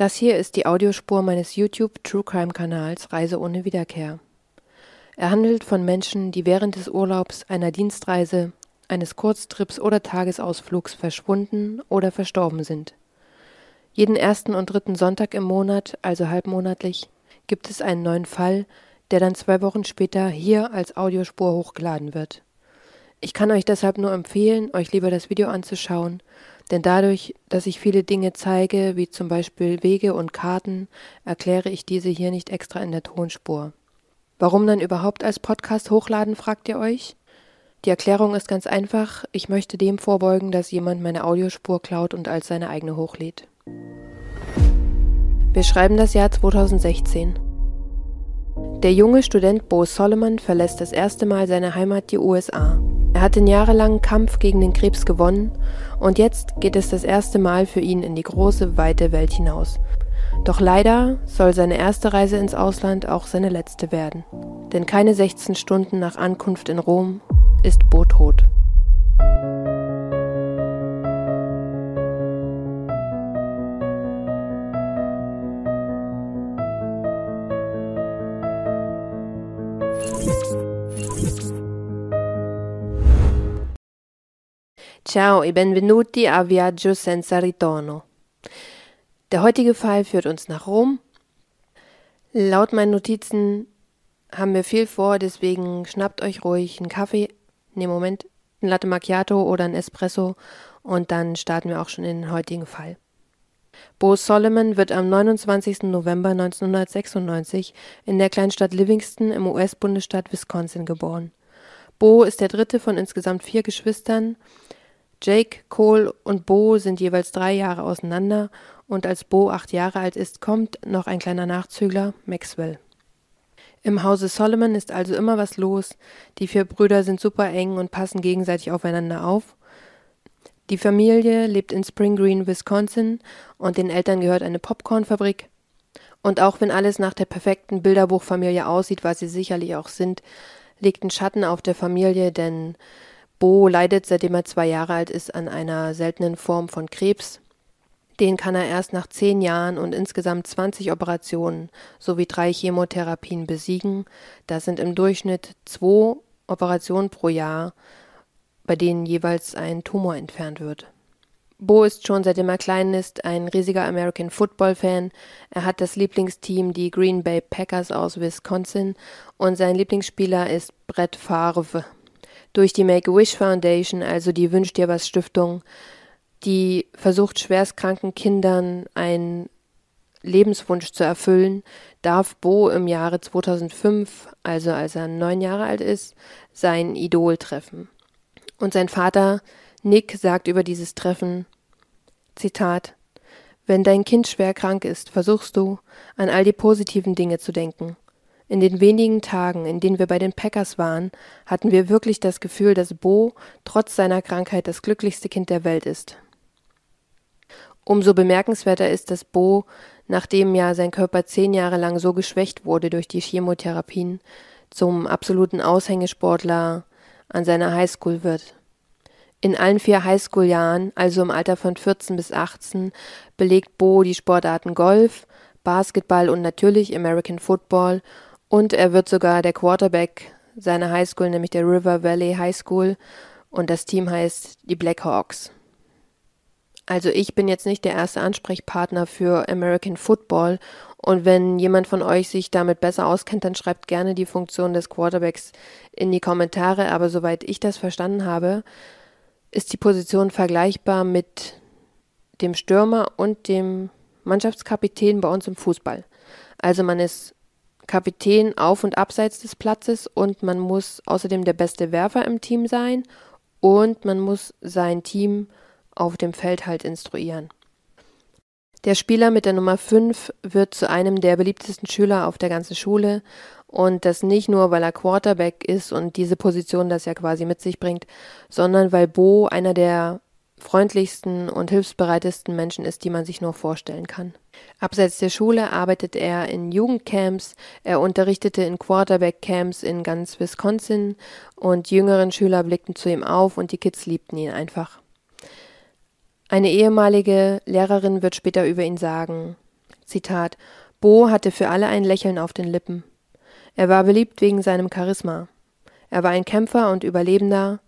Das hier ist die Audiospur meines YouTube True Crime Kanals Reise ohne Wiederkehr. Er handelt von Menschen, die während des Urlaubs, einer Dienstreise, eines Kurztrips oder Tagesausflugs verschwunden oder verstorben sind. Jeden ersten und dritten Sonntag im Monat, also halbmonatlich, gibt es einen neuen Fall, der dann zwei Wochen später hier als Audiospur hochgeladen wird. Ich kann euch deshalb nur empfehlen, euch lieber das Video anzuschauen denn dadurch, dass ich viele Dinge zeige, wie zum Beispiel Wege und Karten, erkläre ich diese hier nicht extra in der Tonspur. Warum dann überhaupt als Podcast hochladen, fragt ihr euch? Die Erklärung ist ganz einfach, ich möchte dem vorbeugen, dass jemand meine Audiospur klaut und als seine eigene hochlädt. Wir schreiben das Jahr 2016. Der junge Student Bo Solomon verlässt das erste Mal seine Heimat, die USA. Er hat den jahrelangen Kampf gegen den Krebs gewonnen und jetzt geht es das erste Mal für ihn in die große, weite Welt hinaus. Doch leider soll seine erste Reise ins Ausland auch seine letzte werden. Denn keine 16 Stunden nach Ankunft in Rom ist Bo tot. Ciao e benvenuti a Viaggio senza ritorno. Der heutige Fall führt uns nach Rom. Laut meinen Notizen haben wir viel vor, deswegen schnappt euch ruhig einen Kaffee, ne Moment, ein Latte Macchiato oder ein Espresso und dann starten wir auch schon in den heutigen Fall. Bo Solomon wird am 29. November 1996 in der Kleinstadt Livingston im US-Bundesstaat Wisconsin geboren. Bo ist der dritte von insgesamt vier Geschwistern. Jake, Cole und Bo sind jeweils drei Jahre auseinander und als Bo acht Jahre alt ist, kommt noch ein kleiner Nachzügler, Maxwell. Im Hause Solomon ist also immer was los. Die vier Brüder sind super eng und passen gegenseitig aufeinander auf. Die Familie lebt in Spring Green, Wisconsin und den Eltern gehört eine Popcornfabrik. Und auch wenn alles nach der perfekten Bilderbuchfamilie aussieht, was sie sicherlich auch sind, liegt ein Schatten auf der Familie, denn Bo leidet, seitdem er zwei Jahre alt ist, an einer seltenen Form von Krebs. Den kann er erst nach zehn Jahren und insgesamt 20 Operationen sowie drei Chemotherapien besiegen. Das sind im Durchschnitt zwei Operationen pro Jahr, bei denen jeweils ein Tumor entfernt wird. Bo ist schon seitdem er klein ist ein riesiger American Football Fan. Er hat das Lieblingsteam, die Green Bay Packers aus Wisconsin, und sein Lieblingsspieler ist Brett Favre durch die Make-A-Wish Foundation, also die Wünsch dir was Stiftung, die versucht schwerstkranken Kindern einen Lebenswunsch zu erfüllen, darf Bo im Jahre 2005, also als er neun Jahre alt ist, sein Idol treffen. Und sein Vater Nick sagt über dieses Treffen, Zitat, wenn dein Kind schwer krank ist, versuchst du, an all die positiven Dinge zu denken. In den wenigen Tagen, in denen wir bei den Packers waren, hatten wir wirklich das Gefühl, dass Bo trotz seiner Krankheit das glücklichste Kind der Welt ist. Umso bemerkenswerter ist, dass Bo, nachdem ja sein Körper zehn Jahre lang so geschwächt wurde durch die Chemotherapien, zum absoluten Aushängesportler an seiner Highschool wird. In allen vier Highschool-Jahren, also im Alter von 14 bis 18, belegt Bo die Sportarten Golf, Basketball und natürlich American Football und er wird sogar der Quarterback seiner Highschool, nämlich der River Valley High School. Und das Team heißt die Blackhawks. Also ich bin jetzt nicht der erste Ansprechpartner für American Football. Und wenn jemand von euch sich damit besser auskennt, dann schreibt gerne die Funktion des Quarterbacks in die Kommentare. Aber soweit ich das verstanden habe, ist die Position vergleichbar mit dem Stürmer und dem Mannschaftskapitän bei uns im Fußball. Also man ist Kapitän auf und abseits des Platzes und man muss außerdem der beste Werfer im Team sein und man muss sein Team auf dem Feld halt instruieren. Der Spieler mit der Nummer 5 wird zu einem der beliebtesten Schüler auf der ganzen Schule und das nicht nur, weil er Quarterback ist und diese Position das ja quasi mit sich bringt, sondern weil Bo einer der freundlichsten und hilfsbereitesten Menschen ist, die man sich nur vorstellen kann. Abseits der Schule arbeitet er in Jugendcamps, er unterrichtete in Quarterback-Camps in ganz Wisconsin und jüngeren Schüler blickten zu ihm auf und die Kids liebten ihn einfach. Eine ehemalige Lehrerin wird später über ihn sagen, Zitat Bo hatte für alle ein Lächeln auf den Lippen. Er war beliebt wegen seinem Charisma. Er war ein Kämpfer und Überlebender,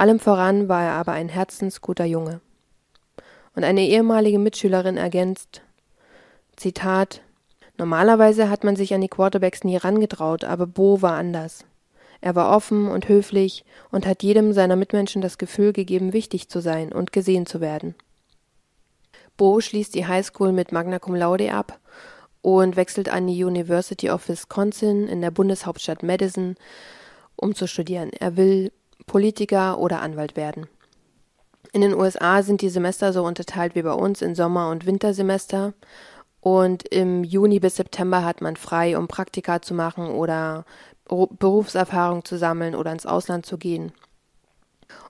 allem voran war er aber ein herzensguter Junge. Und eine ehemalige Mitschülerin ergänzt Zitat Normalerweise hat man sich an die Quarterbacks nie rangetraut, aber Bo war anders. Er war offen und höflich und hat jedem seiner Mitmenschen das Gefühl gegeben, wichtig zu sein und gesehen zu werden. Bo schließt die Highschool mit Magna Cum Laude ab und wechselt an die University of Wisconsin in der Bundeshauptstadt Madison, um zu studieren. Er will Politiker oder Anwalt werden. In den USA sind die Semester so unterteilt wie bei uns in Sommer- und Wintersemester. Und im Juni bis September hat man frei, um Praktika zu machen oder Berufserfahrung zu sammeln oder ins Ausland zu gehen.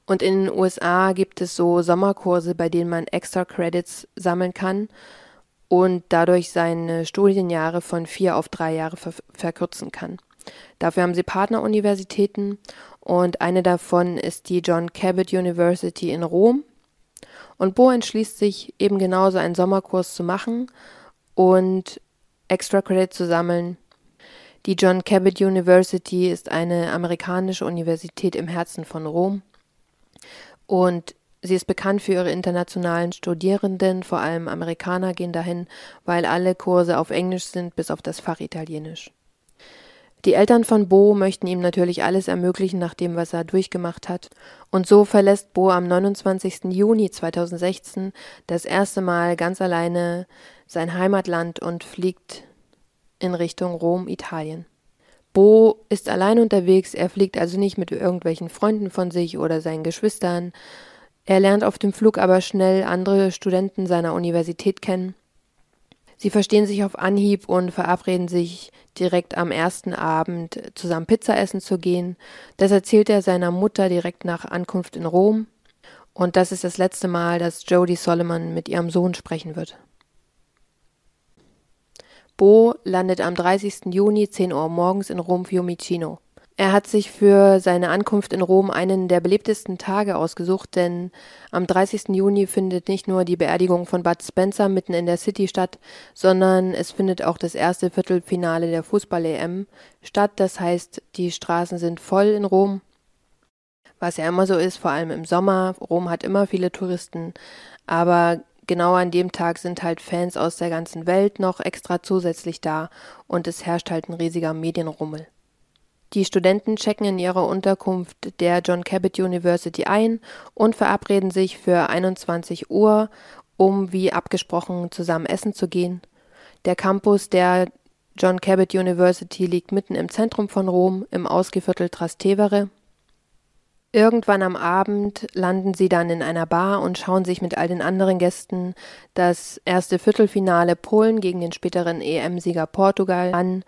Und in den USA gibt es so Sommerkurse, bei denen man extra Credits sammeln kann und dadurch seine Studienjahre von vier auf drei Jahre ver verkürzen kann. Dafür haben sie Partneruniversitäten und eine davon ist die John Cabot University in Rom. Und Bo entschließt sich eben genauso einen Sommerkurs zu machen und Extra Credit zu sammeln. Die John Cabot University ist eine amerikanische Universität im Herzen von Rom und sie ist bekannt für ihre internationalen Studierenden, vor allem Amerikaner gehen dahin, weil alle Kurse auf Englisch sind, bis auf das Fach Italienisch. Die Eltern von Bo möchten ihm natürlich alles ermöglichen nach dem, was er durchgemacht hat. Und so verlässt Bo am 29. Juni 2016 das erste Mal ganz alleine sein Heimatland und fliegt in Richtung Rom, Italien. Bo ist allein unterwegs, er fliegt also nicht mit irgendwelchen Freunden von sich oder seinen Geschwistern. Er lernt auf dem Flug aber schnell andere Studenten seiner Universität kennen Sie verstehen sich auf Anhieb und verabreden sich direkt am ersten Abend zusammen Pizza essen zu gehen. Das erzählt er seiner Mutter direkt nach Ankunft in Rom. Und das ist das letzte Mal, dass Jodie Solomon mit ihrem Sohn sprechen wird. Bo landet am 30. Juni 10 Uhr morgens in Rom Fiumicino. Er hat sich für seine Ankunft in Rom einen der belebtesten Tage ausgesucht, denn am 30. Juni findet nicht nur die Beerdigung von Bud Spencer mitten in der City statt, sondern es findet auch das erste Viertelfinale der Fußball-EM statt. Das heißt, die Straßen sind voll in Rom, was ja immer so ist, vor allem im Sommer. Rom hat immer viele Touristen, aber genau an dem Tag sind halt Fans aus der ganzen Welt noch extra zusätzlich da und es herrscht halt ein riesiger Medienrummel. Die Studenten checken in ihrer Unterkunft der John Cabot University ein und verabreden sich für 21 Uhr, um wie abgesprochen zusammen essen zu gehen. Der Campus der John Cabot University liegt mitten im Zentrum von Rom, im Ausgeviertel Trastevere. Irgendwann am Abend landen sie dann in einer Bar und schauen sich mit all den anderen Gästen das erste Viertelfinale Polen gegen den späteren EM-Sieger Portugal an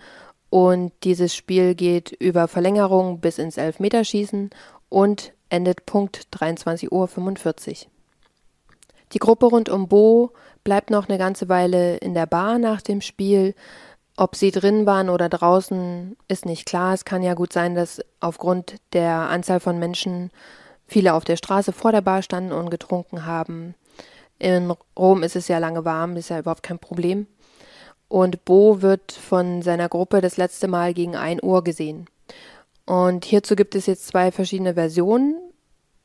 und dieses Spiel geht über Verlängerung bis ins Elfmeterschießen und endet Punkt 23.45 Uhr. Die Gruppe rund um Bo bleibt noch eine ganze Weile in der Bar nach dem Spiel. Ob sie drin waren oder draußen, ist nicht klar. Es kann ja gut sein, dass aufgrund der Anzahl von Menschen viele auf der Straße vor der Bar standen und getrunken haben. In Rom ist es ja lange warm, ist ja überhaupt kein Problem und Bo wird von seiner Gruppe das letzte Mal gegen 1 Uhr gesehen. Und hierzu gibt es jetzt zwei verschiedene Versionen,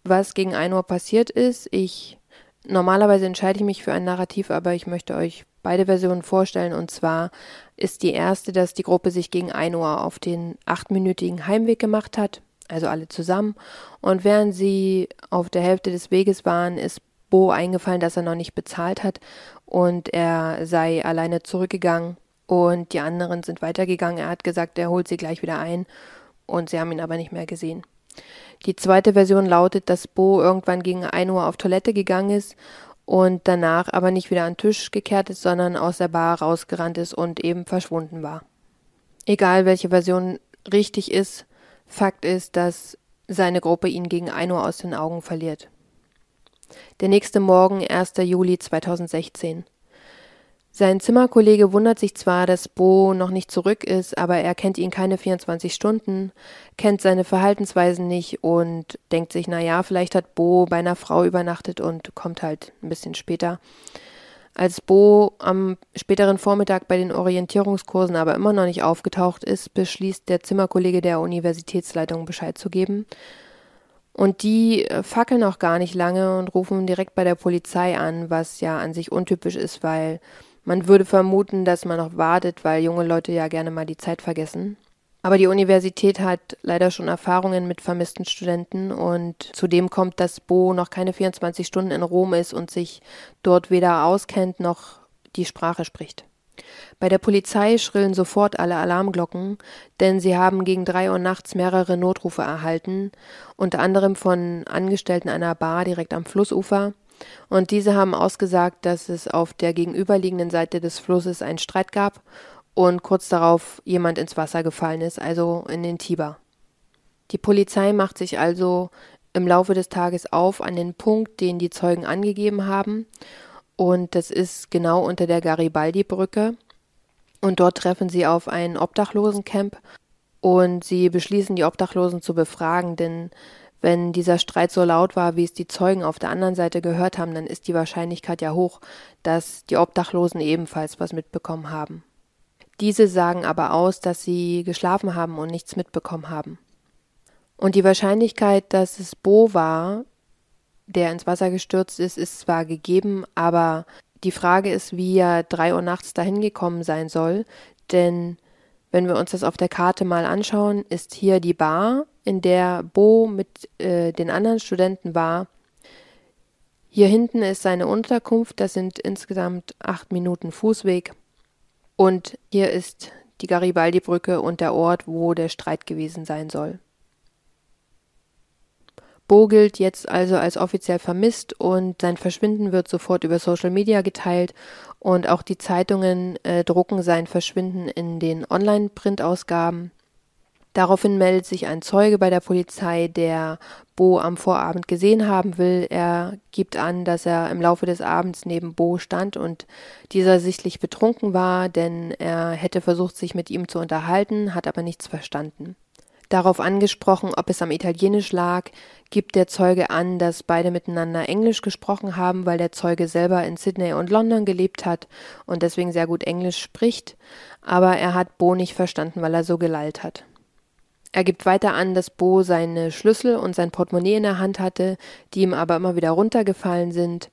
was gegen 1 Uhr passiert ist. Ich normalerweise entscheide ich mich für ein Narrativ, aber ich möchte euch beide Versionen vorstellen. Und zwar ist die erste, dass die Gruppe sich gegen 1 Uhr auf den achtminütigen Heimweg gemacht hat, also alle zusammen. Und während sie auf der Hälfte des Weges waren, ist Bo eingefallen, dass er noch nicht bezahlt hat und er sei alleine zurückgegangen und die anderen sind weitergegangen. Er hat gesagt, er holt sie gleich wieder ein und sie haben ihn aber nicht mehr gesehen. Die zweite Version lautet, dass Bo irgendwann gegen 1 Uhr auf Toilette gegangen ist und danach aber nicht wieder an den Tisch gekehrt ist, sondern aus der Bar rausgerannt ist und eben verschwunden war. Egal welche Version richtig ist, Fakt ist, dass seine Gruppe ihn gegen 1 Uhr aus den Augen verliert. Der nächste Morgen, 1. Juli 2016. Sein Zimmerkollege wundert sich zwar, dass Bo noch nicht zurück ist, aber er kennt ihn keine 24 Stunden, kennt seine Verhaltensweisen nicht und denkt sich, na ja, vielleicht hat Bo bei einer Frau übernachtet und kommt halt ein bisschen später. Als Bo am späteren Vormittag bei den Orientierungskursen aber immer noch nicht aufgetaucht ist, beschließt der Zimmerkollege der Universitätsleitung Bescheid zu geben. Und die äh, fackeln auch gar nicht lange und rufen direkt bei der Polizei an, was ja an sich untypisch ist, weil man würde vermuten, dass man noch wartet, weil junge Leute ja gerne mal die Zeit vergessen. Aber die Universität hat leider schon Erfahrungen mit vermissten Studenten und zudem kommt, dass Bo noch keine 24 Stunden in Rom ist und sich dort weder auskennt noch die Sprache spricht. Bei der Polizei schrillen sofort alle Alarmglocken, denn sie haben gegen drei Uhr nachts mehrere Notrufe erhalten, unter anderem von Angestellten einer Bar direkt am Flussufer, und diese haben ausgesagt, dass es auf der gegenüberliegenden Seite des Flusses einen Streit gab und kurz darauf jemand ins Wasser gefallen ist, also in den Tiber. Die Polizei macht sich also im Laufe des Tages auf an den Punkt, den die Zeugen angegeben haben, und das ist genau unter der Garibaldi-Brücke. Und dort treffen sie auf ein Obdachlosencamp und sie beschließen, die Obdachlosen zu befragen, denn wenn dieser Streit so laut war, wie es die Zeugen auf der anderen Seite gehört haben, dann ist die Wahrscheinlichkeit ja hoch, dass die Obdachlosen ebenfalls was mitbekommen haben. Diese sagen aber aus, dass sie geschlafen haben und nichts mitbekommen haben. Und die Wahrscheinlichkeit, dass es Bo war, der ins Wasser gestürzt ist, ist zwar gegeben, aber die Frage ist, wie er drei Uhr nachts dahin gekommen sein soll, denn wenn wir uns das auf der Karte mal anschauen, ist hier die Bar, in der Bo mit äh, den anderen Studenten war. Hier hinten ist seine Unterkunft, das sind insgesamt acht Minuten Fußweg. Und hier ist die Garibaldi-Brücke und der Ort, wo der Streit gewesen sein soll. Bo gilt jetzt also als offiziell vermisst und sein Verschwinden wird sofort über Social Media geteilt und auch die Zeitungen äh, drucken sein Verschwinden in den Online-Printausgaben. Daraufhin meldet sich ein Zeuge bei der Polizei, der Bo am Vorabend gesehen haben will. Er gibt an, dass er im Laufe des Abends neben Bo stand und dieser sichtlich betrunken war, denn er hätte versucht, sich mit ihm zu unterhalten, hat aber nichts verstanden. Darauf angesprochen, ob es am Italienisch lag, gibt der Zeuge an, dass beide miteinander Englisch gesprochen haben, weil der Zeuge selber in Sydney und London gelebt hat und deswegen sehr gut Englisch spricht, aber er hat Bo nicht verstanden, weil er so gelallt hat. Er gibt weiter an, dass Bo seine Schlüssel und sein Portemonnaie in der Hand hatte, die ihm aber immer wieder runtergefallen sind.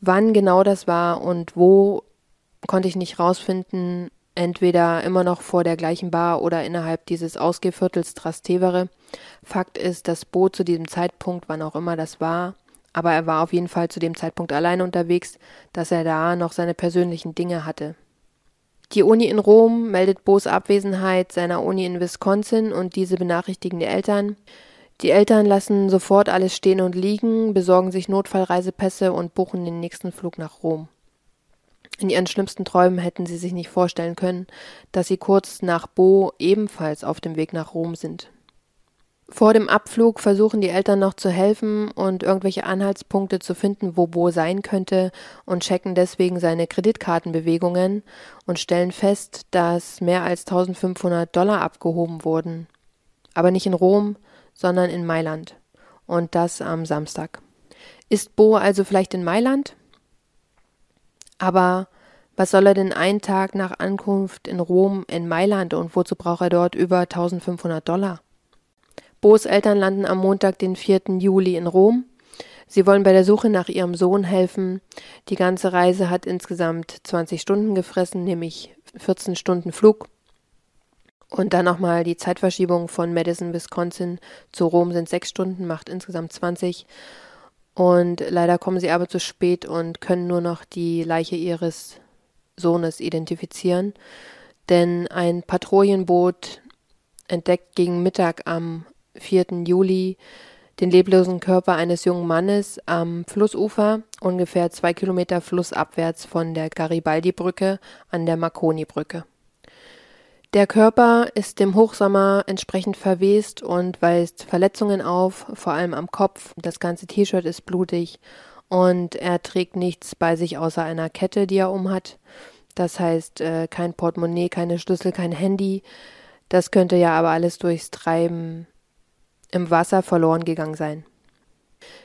Wann genau das war und wo, konnte ich nicht rausfinden. Entweder immer noch vor der gleichen Bar oder innerhalb dieses Ausgeviertels Trastevere. Fakt ist, dass Bo zu diesem Zeitpunkt, wann auch immer das war, aber er war auf jeden Fall zu dem Zeitpunkt allein unterwegs, dass er da noch seine persönlichen Dinge hatte. Die Uni in Rom meldet Bo's Abwesenheit seiner Uni in Wisconsin und diese benachrichtigen die Eltern. Die Eltern lassen sofort alles stehen und liegen, besorgen sich Notfallreisepässe und buchen den nächsten Flug nach Rom. In ihren schlimmsten Träumen hätten sie sich nicht vorstellen können, dass sie kurz nach Bo ebenfalls auf dem Weg nach Rom sind. Vor dem Abflug versuchen die Eltern noch zu helfen und irgendwelche Anhaltspunkte zu finden, wo Bo sein könnte und checken deswegen seine Kreditkartenbewegungen und stellen fest, dass mehr als 1500 Dollar abgehoben wurden. Aber nicht in Rom, sondern in Mailand. Und das am Samstag. Ist Bo also vielleicht in Mailand? Aber was soll er denn einen Tag nach Ankunft in Rom in Mailand und wozu braucht er dort über 1500 Dollar? Bo's Eltern landen am Montag, den 4. Juli in Rom. Sie wollen bei der Suche nach ihrem Sohn helfen. Die ganze Reise hat insgesamt 20 Stunden gefressen, nämlich 14 Stunden Flug. Und dann nochmal die Zeitverschiebung von Madison, Wisconsin zu Rom sind sechs Stunden, macht insgesamt 20. Und leider kommen sie aber zu spät und können nur noch die Leiche ihres Sohnes identifizieren. Denn ein Patrouillenboot entdeckt gegen Mittag am 4. Juli den leblosen Körper eines jungen Mannes am Flussufer, ungefähr zwei Kilometer flussabwärts von der Garibaldi-Brücke an der Marconi-Brücke. Der Körper ist dem Hochsommer entsprechend verwest und weist Verletzungen auf, vor allem am Kopf. Das ganze T-Shirt ist blutig und er trägt nichts bei sich außer einer Kette, die er umhat. Das heißt, äh, kein Portemonnaie, keine Schlüssel, kein Handy. Das könnte ja aber alles durchs Treiben im Wasser verloren gegangen sein.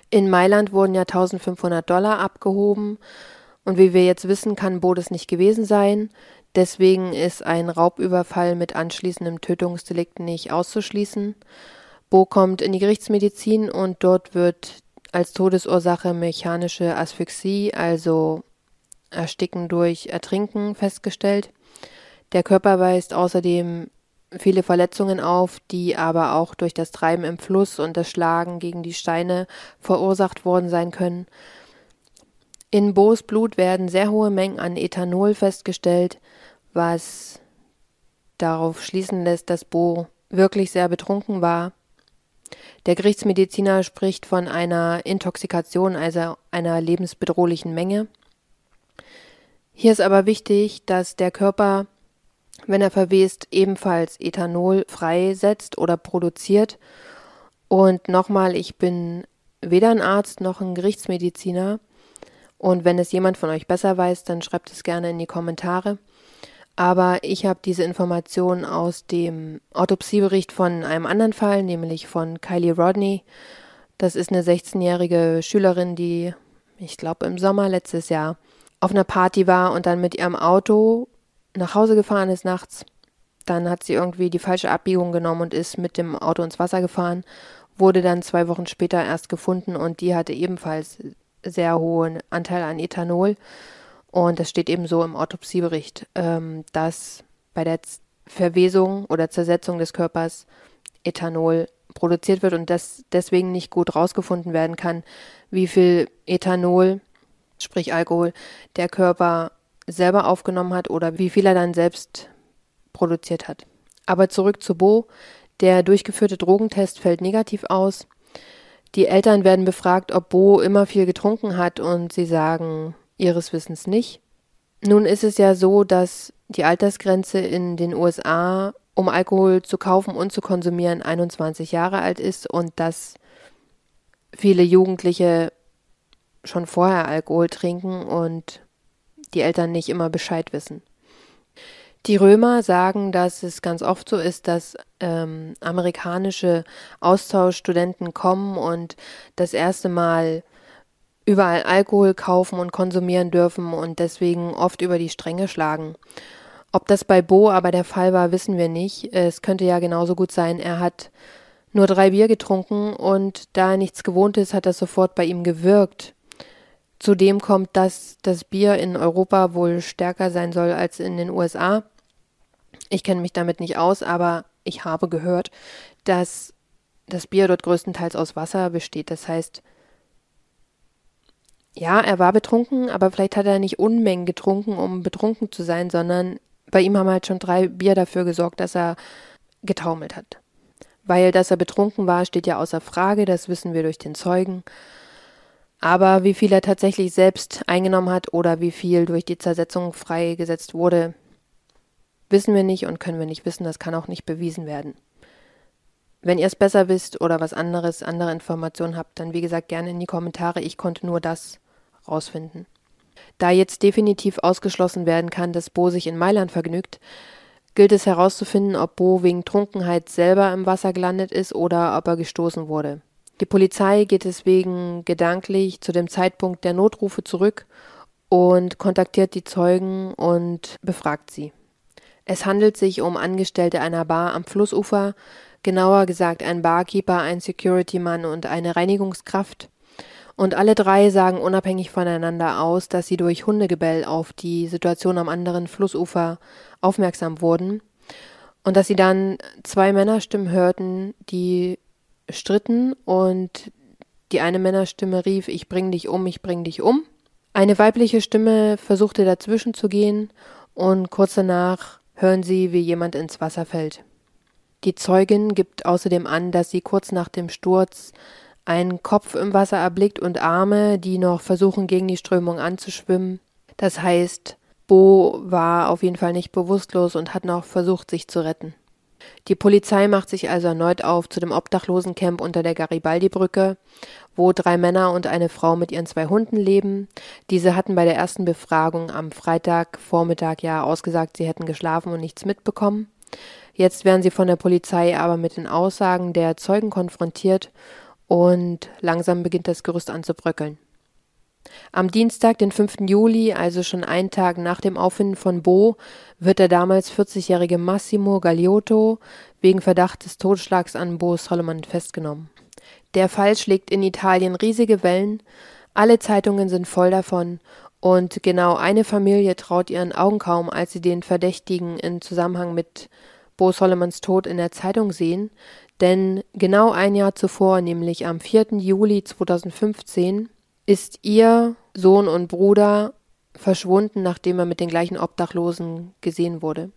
In Mailand wurden ja 1500 Dollar abgehoben Und wie wir jetzt wissen, kann Bo das nicht gewesen sein. Deswegen ist ein Raubüberfall mit anschließendem Tötungsdelikt nicht auszuschließen. Bo kommt in die Gerichtsmedizin und dort wird als Todesursache mechanische Asphyxie, also Ersticken durch Ertrinken, festgestellt. Der Körper weist außerdem viele Verletzungen auf, die aber auch durch das Treiben im Fluss und das Schlagen gegen die Steine verursacht worden sein können. In Bo's Blut werden sehr hohe Mengen an Ethanol festgestellt, was darauf schließen lässt, dass Bo wirklich sehr betrunken war. Der Gerichtsmediziner spricht von einer Intoxikation, also einer lebensbedrohlichen Menge. Hier ist aber wichtig, dass der Körper wenn er verwest, ebenfalls Ethanol freisetzt oder produziert. Und nochmal, ich bin weder ein Arzt noch ein Gerichtsmediziner. Und wenn es jemand von euch besser weiß, dann schreibt es gerne in die Kommentare. Aber ich habe diese Information aus dem Autopsiebericht von einem anderen Fall, nämlich von Kylie Rodney. Das ist eine 16-jährige Schülerin, die, ich glaube, im Sommer letztes Jahr auf einer Party war und dann mit ihrem Auto nach Hause gefahren ist nachts. Dann hat sie irgendwie die falsche Abbiegung genommen und ist mit dem Auto ins Wasser gefahren, wurde dann zwei Wochen später erst gefunden und die hatte ebenfalls sehr hohen Anteil an Ethanol. Und das steht eben so im Autopsiebericht, ähm, dass bei der Verwesung oder Zersetzung des Körpers Ethanol produziert wird und dass deswegen nicht gut rausgefunden werden kann, wie viel Ethanol, sprich Alkohol, der Körper selber aufgenommen hat oder wie viel er dann selbst produziert hat. Aber zurück zu Bo. Der durchgeführte Drogentest fällt negativ aus. Die Eltern werden befragt, ob Bo immer viel getrunken hat und sie sagen ihres Wissens nicht. Nun ist es ja so, dass die Altersgrenze in den USA, um Alkohol zu kaufen und zu konsumieren, 21 Jahre alt ist und dass viele Jugendliche schon vorher Alkohol trinken und die Eltern nicht immer Bescheid wissen. Die Römer sagen, dass es ganz oft so ist, dass ähm, amerikanische Austauschstudenten kommen und das erste Mal überall Alkohol kaufen und konsumieren dürfen und deswegen oft über die Stränge schlagen. Ob das bei Bo aber der Fall war, wissen wir nicht. Es könnte ja genauso gut sein, er hat nur drei Bier getrunken und da er nichts gewohnt ist, hat das sofort bei ihm gewirkt. Zudem kommt, dass das Bier in Europa wohl stärker sein soll als in den USA. Ich kenne mich damit nicht aus, aber ich habe gehört, dass das Bier dort größtenteils aus Wasser besteht. Das heißt, ja, er war betrunken, aber vielleicht hat er nicht Unmengen getrunken, um betrunken zu sein, sondern bei ihm haben halt schon drei Bier dafür gesorgt, dass er getaumelt hat. Weil, dass er betrunken war, steht ja außer Frage, das wissen wir durch den Zeugen. Aber wie viel er tatsächlich selbst eingenommen hat oder wie viel durch die Zersetzung freigesetzt wurde, wissen wir nicht und können wir nicht wissen. Das kann auch nicht bewiesen werden. Wenn ihr es besser wisst oder was anderes, andere Informationen habt, dann wie gesagt gerne in die Kommentare. Ich konnte nur das rausfinden. Da jetzt definitiv ausgeschlossen werden kann, dass Bo sich in Mailand vergnügt, gilt es herauszufinden, ob Bo wegen Trunkenheit selber im Wasser gelandet ist oder ob er gestoßen wurde. Die Polizei geht deswegen gedanklich zu dem Zeitpunkt der Notrufe zurück und kontaktiert die Zeugen und befragt sie. Es handelt sich um Angestellte einer Bar am Flussufer, genauer gesagt ein Barkeeper, ein Securitymann und eine Reinigungskraft. Und alle drei sagen unabhängig voneinander aus, dass sie durch Hundegebell auf die Situation am anderen Flussufer aufmerksam wurden und dass sie dann zwei Männerstimmen hörten, die stritten und die eine Männerstimme rief, ich bring dich um, ich bring dich um. Eine weibliche Stimme versuchte dazwischen zu gehen und kurz danach hören sie, wie jemand ins Wasser fällt. Die Zeugin gibt außerdem an, dass sie kurz nach dem Sturz einen Kopf im Wasser erblickt und Arme, die noch versuchen, gegen die Strömung anzuschwimmen. Das heißt, Bo war auf jeden Fall nicht bewusstlos und hat noch versucht, sich zu retten. Die Polizei macht sich also erneut auf zu dem Obdachlosencamp unter der Garibaldi-Brücke, wo drei Männer und eine Frau mit ihren zwei Hunden leben. Diese hatten bei der ersten Befragung am Freitagvormittag ja ausgesagt, sie hätten geschlafen und nichts mitbekommen. Jetzt werden sie von der Polizei aber mit den Aussagen der Zeugen konfrontiert und langsam beginnt das Gerüst anzubröckeln. Am Dienstag, den 5. Juli, also schon einen Tag nach dem Auffinden von Bo, wird der damals 40-jährige Massimo Gagliotto wegen Verdacht des Totschlags an Bo Solomon festgenommen. Der Fall schlägt in Italien riesige Wellen, alle Zeitungen sind voll davon und genau eine Familie traut ihren Augen kaum, als sie den Verdächtigen in Zusammenhang mit Bo Solomons Tod in der Zeitung sehen, denn genau ein Jahr zuvor, nämlich am 4. Juli 2015, ist ihr Sohn und Bruder verschwunden, nachdem er mit den gleichen Obdachlosen gesehen wurde.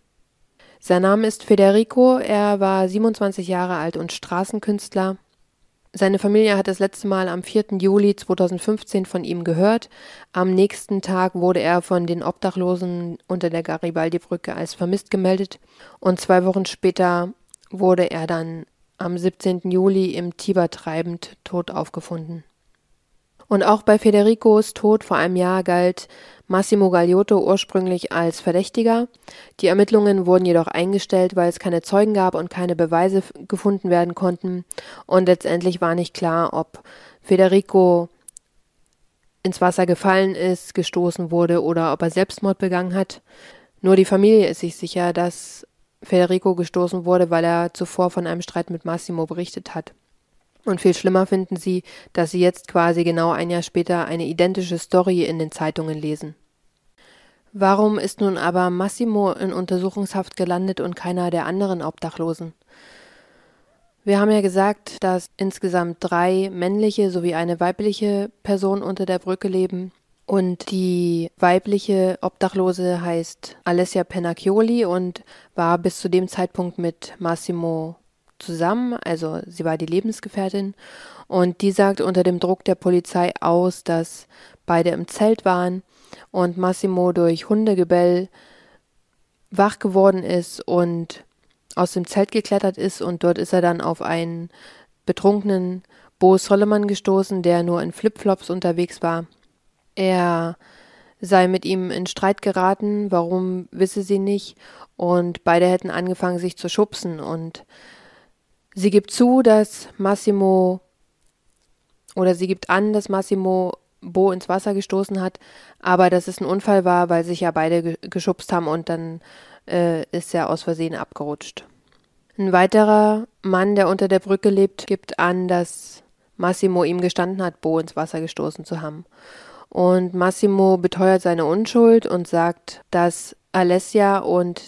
Sein Name ist Federico, er war 27 Jahre alt und Straßenkünstler. Seine Familie hat das letzte Mal am 4. Juli 2015 von ihm gehört. Am nächsten Tag wurde er von den Obdachlosen unter der Garibaldi-Brücke als vermisst gemeldet und zwei Wochen später wurde er dann am 17. Juli im Tiber treibend tot aufgefunden. Und auch bei Federicos Tod vor einem Jahr galt Massimo Gagliotto ursprünglich als Verdächtiger. Die Ermittlungen wurden jedoch eingestellt, weil es keine Zeugen gab und keine Beweise gefunden werden konnten. Und letztendlich war nicht klar, ob Federico ins Wasser gefallen ist, gestoßen wurde oder ob er Selbstmord begangen hat. Nur die Familie ist sich sicher, dass Federico gestoßen wurde, weil er zuvor von einem Streit mit Massimo berichtet hat. Und viel schlimmer finden sie, dass sie jetzt quasi genau ein Jahr später eine identische Story in den Zeitungen lesen. Warum ist nun aber Massimo in Untersuchungshaft gelandet und keiner der anderen Obdachlosen? Wir haben ja gesagt, dass insgesamt drei männliche sowie eine weibliche Person unter der Brücke leben. Und die weibliche Obdachlose heißt Alessia Pennacchioli und war bis zu dem Zeitpunkt mit Massimo zusammen, also sie war die Lebensgefährtin, und die sagt unter dem Druck der Polizei aus, dass beide im Zelt waren und Massimo durch Hundegebell wach geworden ist und aus dem Zelt geklettert ist. Und dort ist er dann auf einen betrunkenen Bo Solomon gestoßen, der nur in Flipflops unterwegs war. Er sei mit ihm in Streit geraten, warum wisse sie nicht, und beide hätten angefangen, sich zu schubsen und Sie gibt zu, dass Massimo oder sie gibt an, dass Massimo Bo ins Wasser gestoßen hat, aber dass es ein Unfall war, weil sich ja beide geschubst haben und dann äh, ist er aus Versehen abgerutscht. Ein weiterer Mann, der unter der Brücke lebt, gibt an, dass Massimo ihm gestanden hat, Bo ins Wasser gestoßen zu haben. Und Massimo beteuert seine Unschuld und sagt, dass Alessia und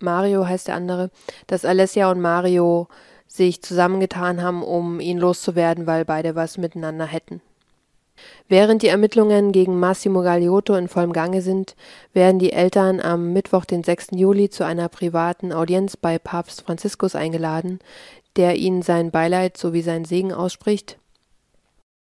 Mario heißt der andere, dass Alessia und Mario sich zusammengetan haben, um ihn loszuwerden, weil beide was miteinander hätten. Während die Ermittlungen gegen Massimo Gagliotto in vollem Gange sind, werden die Eltern am Mittwoch, den 6. Juli, zu einer privaten Audienz bei Papst Franziskus eingeladen, der ihnen sein Beileid sowie seinen Segen ausspricht.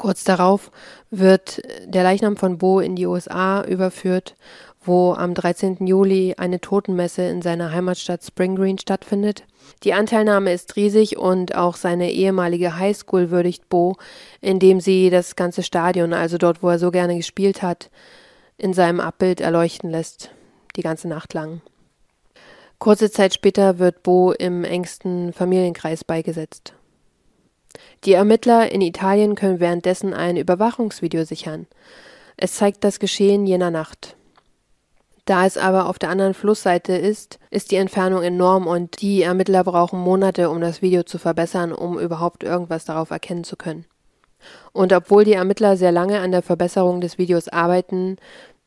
Kurz darauf wird der Leichnam von Bo in die USA überführt, wo am 13. Juli eine Totenmesse in seiner Heimatstadt Spring Green stattfindet. Die Anteilnahme ist riesig und auch seine ehemalige Highschool würdigt Bo, indem sie das ganze Stadion, also dort, wo er so gerne gespielt hat, in seinem Abbild erleuchten lässt, die ganze Nacht lang. Kurze Zeit später wird Bo im engsten Familienkreis beigesetzt. Die Ermittler in Italien können währenddessen ein Überwachungsvideo sichern. Es zeigt das Geschehen jener Nacht. Da es aber auf der anderen Flussseite ist, ist die Entfernung enorm und die Ermittler brauchen Monate, um das Video zu verbessern, um überhaupt irgendwas darauf erkennen zu können. Und obwohl die Ermittler sehr lange an der Verbesserung des Videos arbeiten,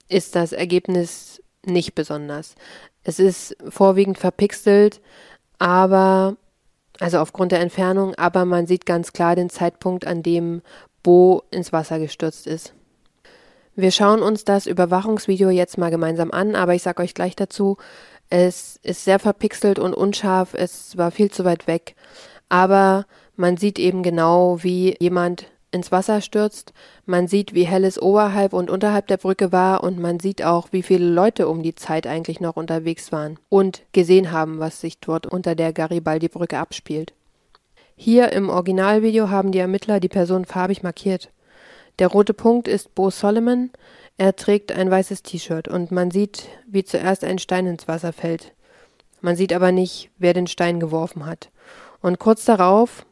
ist das Ergebnis nicht besonders. Es ist vorwiegend verpixelt, aber also aufgrund der Entfernung, aber man sieht ganz klar den Zeitpunkt, an dem Bo ins Wasser gestürzt ist. Wir schauen uns das Überwachungsvideo jetzt mal gemeinsam an, aber ich sage euch gleich dazu, es ist sehr verpixelt und unscharf, es war viel zu weit weg, aber man sieht eben genau, wie jemand ins Wasser stürzt, man sieht, wie hell es oberhalb und unterhalb der Brücke war und man sieht auch, wie viele Leute um die Zeit eigentlich noch unterwegs waren und gesehen haben, was sich dort unter der Garibaldi-Brücke abspielt. Hier im Originalvideo haben die Ermittler die Person farbig markiert. Der rote Punkt ist Bo Solomon. Er trägt ein weißes T-Shirt und man sieht, wie zuerst ein Stein ins Wasser fällt. Man sieht aber nicht, wer den Stein geworfen hat. Und kurz darauf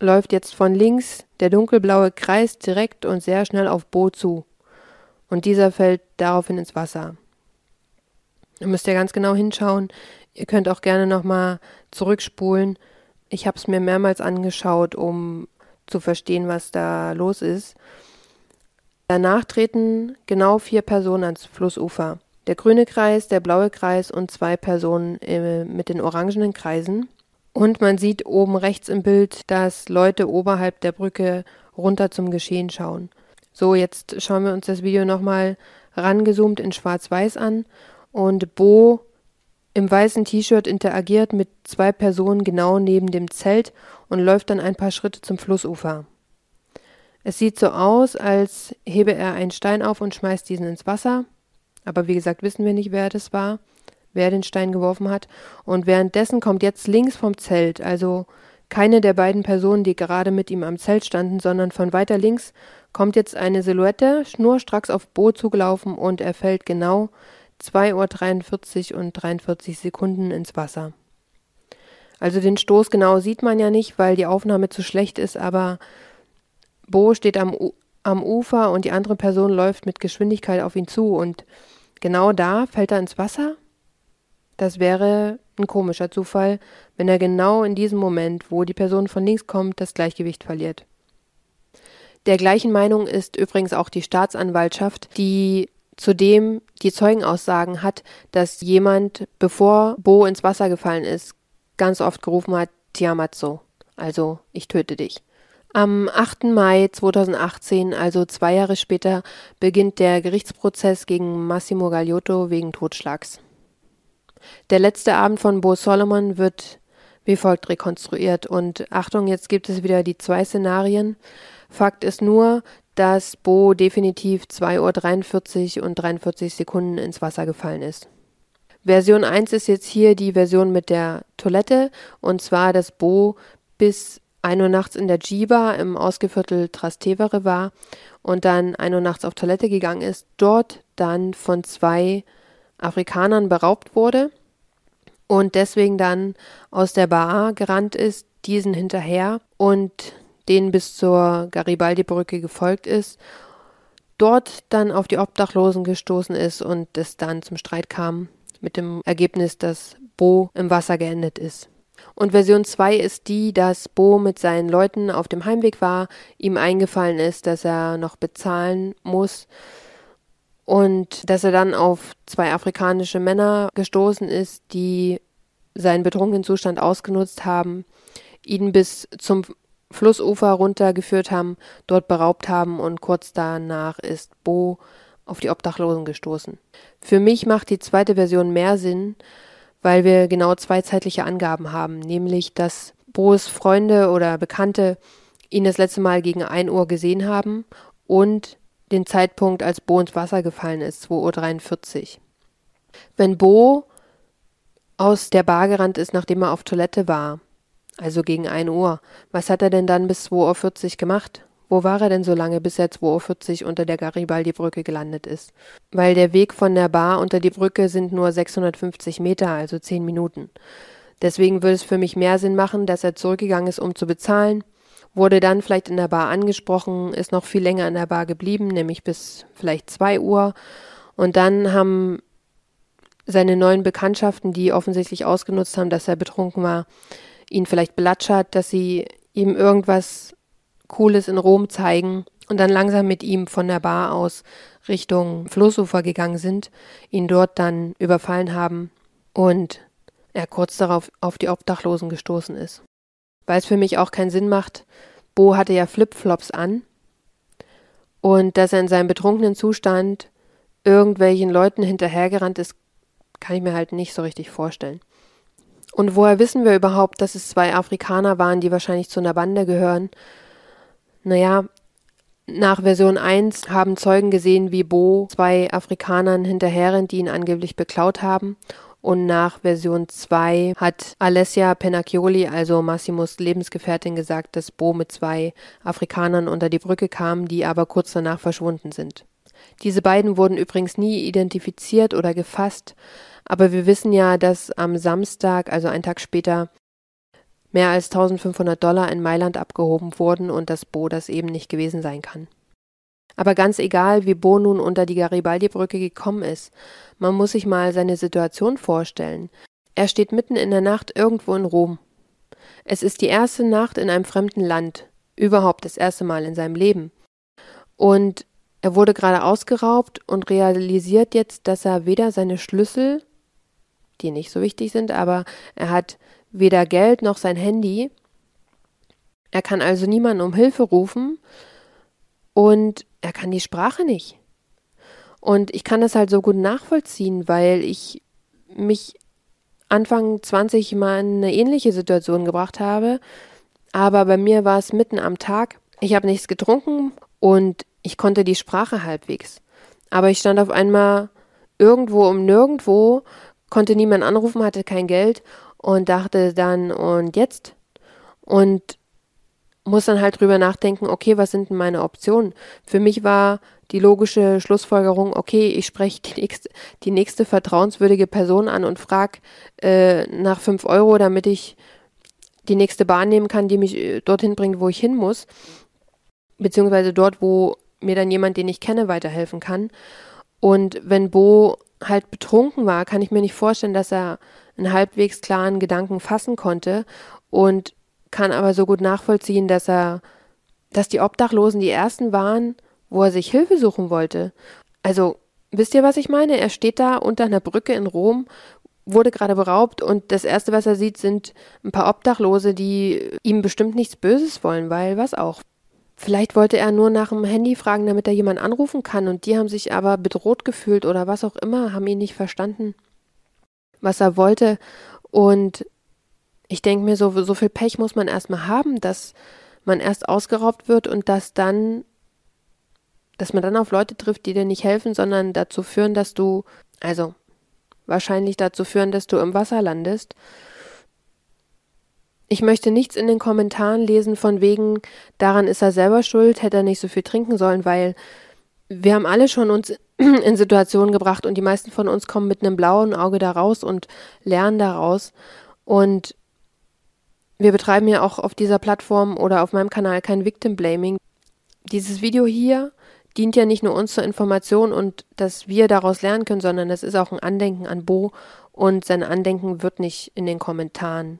läuft jetzt von links der dunkelblaue Kreis direkt und sehr schnell auf Bo zu. und dieser fällt daraufhin ins Wasser. Da müsst ihr ganz genau hinschauen. Ihr könnt auch gerne nochmal zurückspulen. Ich habe es mir mehrmals angeschaut, um zu verstehen, was da los ist. Danach treten genau vier Personen ans Flussufer. Der grüne Kreis, der blaue Kreis und zwei Personen äh, mit den orangenen Kreisen. Und man sieht oben rechts im Bild, dass Leute oberhalb der Brücke runter zum Geschehen schauen. So, jetzt schauen wir uns das Video nochmal rangezoomt in Schwarz-Weiß an und Bo im weißen T-Shirt interagiert mit zwei Personen genau neben dem Zelt und läuft dann ein paar Schritte zum Flussufer. Es sieht so aus, als hebe er einen Stein auf und schmeißt diesen ins Wasser, aber wie gesagt wissen wir nicht, wer das war wer den Stein geworfen hat. Und währenddessen kommt jetzt links vom Zelt, also keine der beiden Personen, die gerade mit ihm am Zelt standen, sondern von weiter links kommt jetzt eine Silhouette schnurstracks auf Bo zugelaufen und er fällt genau 2.43 Uhr und 43 Sekunden ins Wasser. Also den Stoß genau sieht man ja nicht, weil die Aufnahme zu schlecht ist, aber Bo steht am, U am Ufer und die andere Person läuft mit Geschwindigkeit auf ihn zu und genau da fällt er ins Wasser das wäre ein komischer Zufall, wenn er genau in diesem Moment, wo die Person von links kommt, das Gleichgewicht verliert. Der gleichen Meinung ist übrigens auch die Staatsanwaltschaft, die zudem die Zeugenaussagen hat, dass jemand, bevor Bo ins Wasser gefallen ist, ganz oft gerufen hat, Tiamazzo, also ich töte dich. Am 8. Mai 2018, also zwei Jahre später, beginnt der Gerichtsprozess gegen Massimo Gagliotto wegen Totschlags. Der letzte Abend von Bo Solomon wird wie folgt rekonstruiert. Und Achtung, jetzt gibt es wieder die zwei Szenarien. Fakt ist nur, dass Bo definitiv 2.43 Uhr und 43 Sekunden ins Wasser gefallen ist. Version 1 ist jetzt hier die Version mit der Toilette und zwar, dass Bo bis 1 Uhr nachts in der Jiba im Ausgeviertel Trastevere war und dann 1 Uhr nachts auf Toilette gegangen ist, dort dann von zwei Afrikanern beraubt wurde und deswegen dann aus der Bar gerannt ist, diesen hinterher und denen bis zur Garibaldi-Brücke gefolgt ist, dort dann auf die Obdachlosen gestoßen ist und es dann zum Streit kam, mit dem Ergebnis, dass Bo im Wasser geendet ist. Und Version 2 ist die, dass Bo mit seinen Leuten auf dem Heimweg war, ihm eingefallen ist, dass er noch bezahlen muss und dass er dann auf zwei afrikanische Männer gestoßen ist, die seinen betrunkenen Zustand ausgenutzt haben, ihn bis zum Flussufer runtergeführt haben, dort beraubt haben und kurz danach ist Bo auf die Obdachlosen gestoßen. Für mich macht die zweite Version mehr Sinn, weil wir genau zwei zeitliche Angaben haben, nämlich dass Bo's Freunde oder Bekannte ihn das letzte Mal gegen 1 Uhr gesehen haben und den Zeitpunkt, als Bo ins Wasser gefallen ist, 2.43 Uhr. Wenn Bo aus der Bar gerannt ist, nachdem er auf Toilette war, also gegen 1 Uhr, was hat er denn dann bis 2.40 Uhr gemacht? Wo war er denn so lange, bis er 2.40 Uhr unter der Garibaldi-Brücke gelandet ist? Weil der Weg von der Bar unter die Brücke sind nur 650 Meter, also 10 Minuten. Deswegen würde es für mich mehr Sinn machen, dass er zurückgegangen ist, um zu bezahlen wurde dann vielleicht in der Bar angesprochen, ist noch viel länger in der Bar geblieben, nämlich bis vielleicht zwei Uhr. Und dann haben seine neuen Bekanntschaften, die offensichtlich ausgenutzt haben, dass er betrunken war, ihn vielleicht belatschert, dass sie ihm irgendwas Cooles in Rom zeigen und dann langsam mit ihm von der Bar aus Richtung Flussufer gegangen sind, ihn dort dann überfallen haben und er kurz darauf auf die Obdachlosen gestoßen ist weil es für mich auch keinen Sinn macht. Bo hatte ja Flipflops an und dass er in seinem betrunkenen Zustand irgendwelchen Leuten hinterhergerannt ist, kann ich mir halt nicht so richtig vorstellen. Und woher wissen wir überhaupt, dass es zwei Afrikaner waren, die wahrscheinlich zu einer Bande gehören? Naja, nach Version 1 haben Zeugen gesehen, wie Bo zwei Afrikanern hinterherrennt, die ihn angeblich beklaut haben. Und nach Version 2 hat Alessia Pennacchioli, also Massimos Lebensgefährtin, gesagt, dass Bo mit zwei Afrikanern unter die Brücke kam, die aber kurz danach verschwunden sind. Diese beiden wurden übrigens nie identifiziert oder gefasst, aber wir wissen ja, dass am Samstag, also einen Tag später, mehr als 1500 Dollar in Mailand abgehoben wurden und dass Bo das eben nicht gewesen sein kann. Aber ganz egal, wie Bo nun unter die Garibaldi-Brücke gekommen ist, man muss sich mal seine Situation vorstellen. Er steht mitten in der Nacht irgendwo in Rom. Es ist die erste Nacht in einem fremden Land, überhaupt das erste Mal in seinem Leben. Und er wurde gerade ausgeraubt und realisiert jetzt, dass er weder seine Schlüssel, die nicht so wichtig sind, aber er hat weder Geld noch sein Handy. Er kann also niemanden um Hilfe rufen und er kann die Sprache nicht. Und ich kann das halt so gut nachvollziehen, weil ich mich Anfang 20 mal in eine ähnliche Situation gebracht habe. Aber bei mir war es mitten am Tag. Ich habe nichts getrunken und ich konnte die Sprache halbwegs. Aber ich stand auf einmal irgendwo um nirgendwo, konnte niemand anrufen, hatte kein Geld und dachte dann, und jetzt? Und muss dann halt drüber nachdenken, okay, was sind denn meine Optionen? Für mich war die logische Schlussfolgerung, okay, ich spreche die nächste, die nächste vertrauenswürdige Person an und frage äh, nach fünf Euro, damit ich die nächste Bahn nehmen kann, die mich äh, dorthin bringt, wo ich hin muss. Beziehungsweise dort, wo mir dann jemand, den ich kenne, weiterhelfen kann. Und wenn Bo halt betrunken war, kann ich mir nicht vorstellen, dass er einen halbwegs klaren Gedanken fassen konnte und kann aber so gut nachvollziehen, dass er, dass die Obdachlosen die ersten waren, wo er sich Hilfe suchen wollte. Also, wisst ihr, was ich meine? Er steht da unter einer Brücke in Rom, wurde gerade beraubt und das erste, was er sieht, sind ein paar Obdachlose, die ihm bestimmt nichts Böses wollen, weil was auch. Vielleicht wollte er nur nach dem Handy fragen, damit er jemanden anrufen kann und die haben sich aber bedroht gefühlt oder was auch immer, haben ihn nicht verstanden, was er wollte. Und ich denke mir, so, so viel Pech muss man erstmal haben, dass man erst ausgeraubt wird und dass dann, dass man dann auf Leute trifft, die dir nicht helfen, sondern dazu führen, dass du, also wahrscheinlich dazu führen, dass du im Wasser landest ich möchte nichts in den Kommentaren lesen von wegen, daran ist er selber schuld, hätte er nicht so viel trinken sollen, weil wir haben alle schon uns in Situationen gebracht und die meisten von uns kommen mit einem blauen Auge da raus und lernen daraus. Und wir betreiben ja auch auf dieser Plattform oder auf meinem Kanal kein Victim Blaming. Dieses Video hier dient ja nicht nur uns zur Information und dass wir daraus lernen können, sondern es ist auch ein Andenken an Bo und sein Andenken wird nicht in den Kommentaren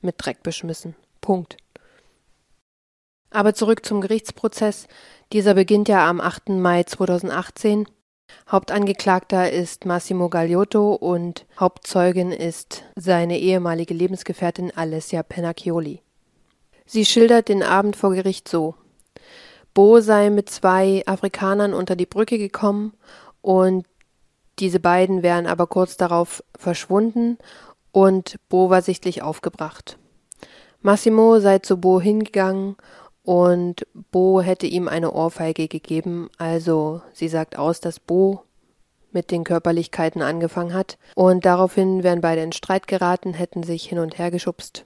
mit Dreck beschmissen. Punkt. Aber zurück zum Gerichtsprozess. Dieser beginnt ja am 8. Mai 2018. Hauptangeklagter ist Massimo Gagliotto und Hauptzeugin ist seine ehemalige Lebensgefährtin Alessia Pennacchioli. Sie schildert den Abend vor Gericht so. Bo sei mit zwei Afrikanern unter die Brücke gekommen und diese beiden wären aber kurz darauf verschwunden und Bo war sichtlich aufgebracht. Massimo sei zu Bo hingegangen und Bo hätte ihm eine Ohrfeige gegeben, also sie sagt aus, dass Bo mit den Körperlichkeiten angefangen hat, und daraufhin wären beide in Streit geraten, hätten sich hin und her geschubst.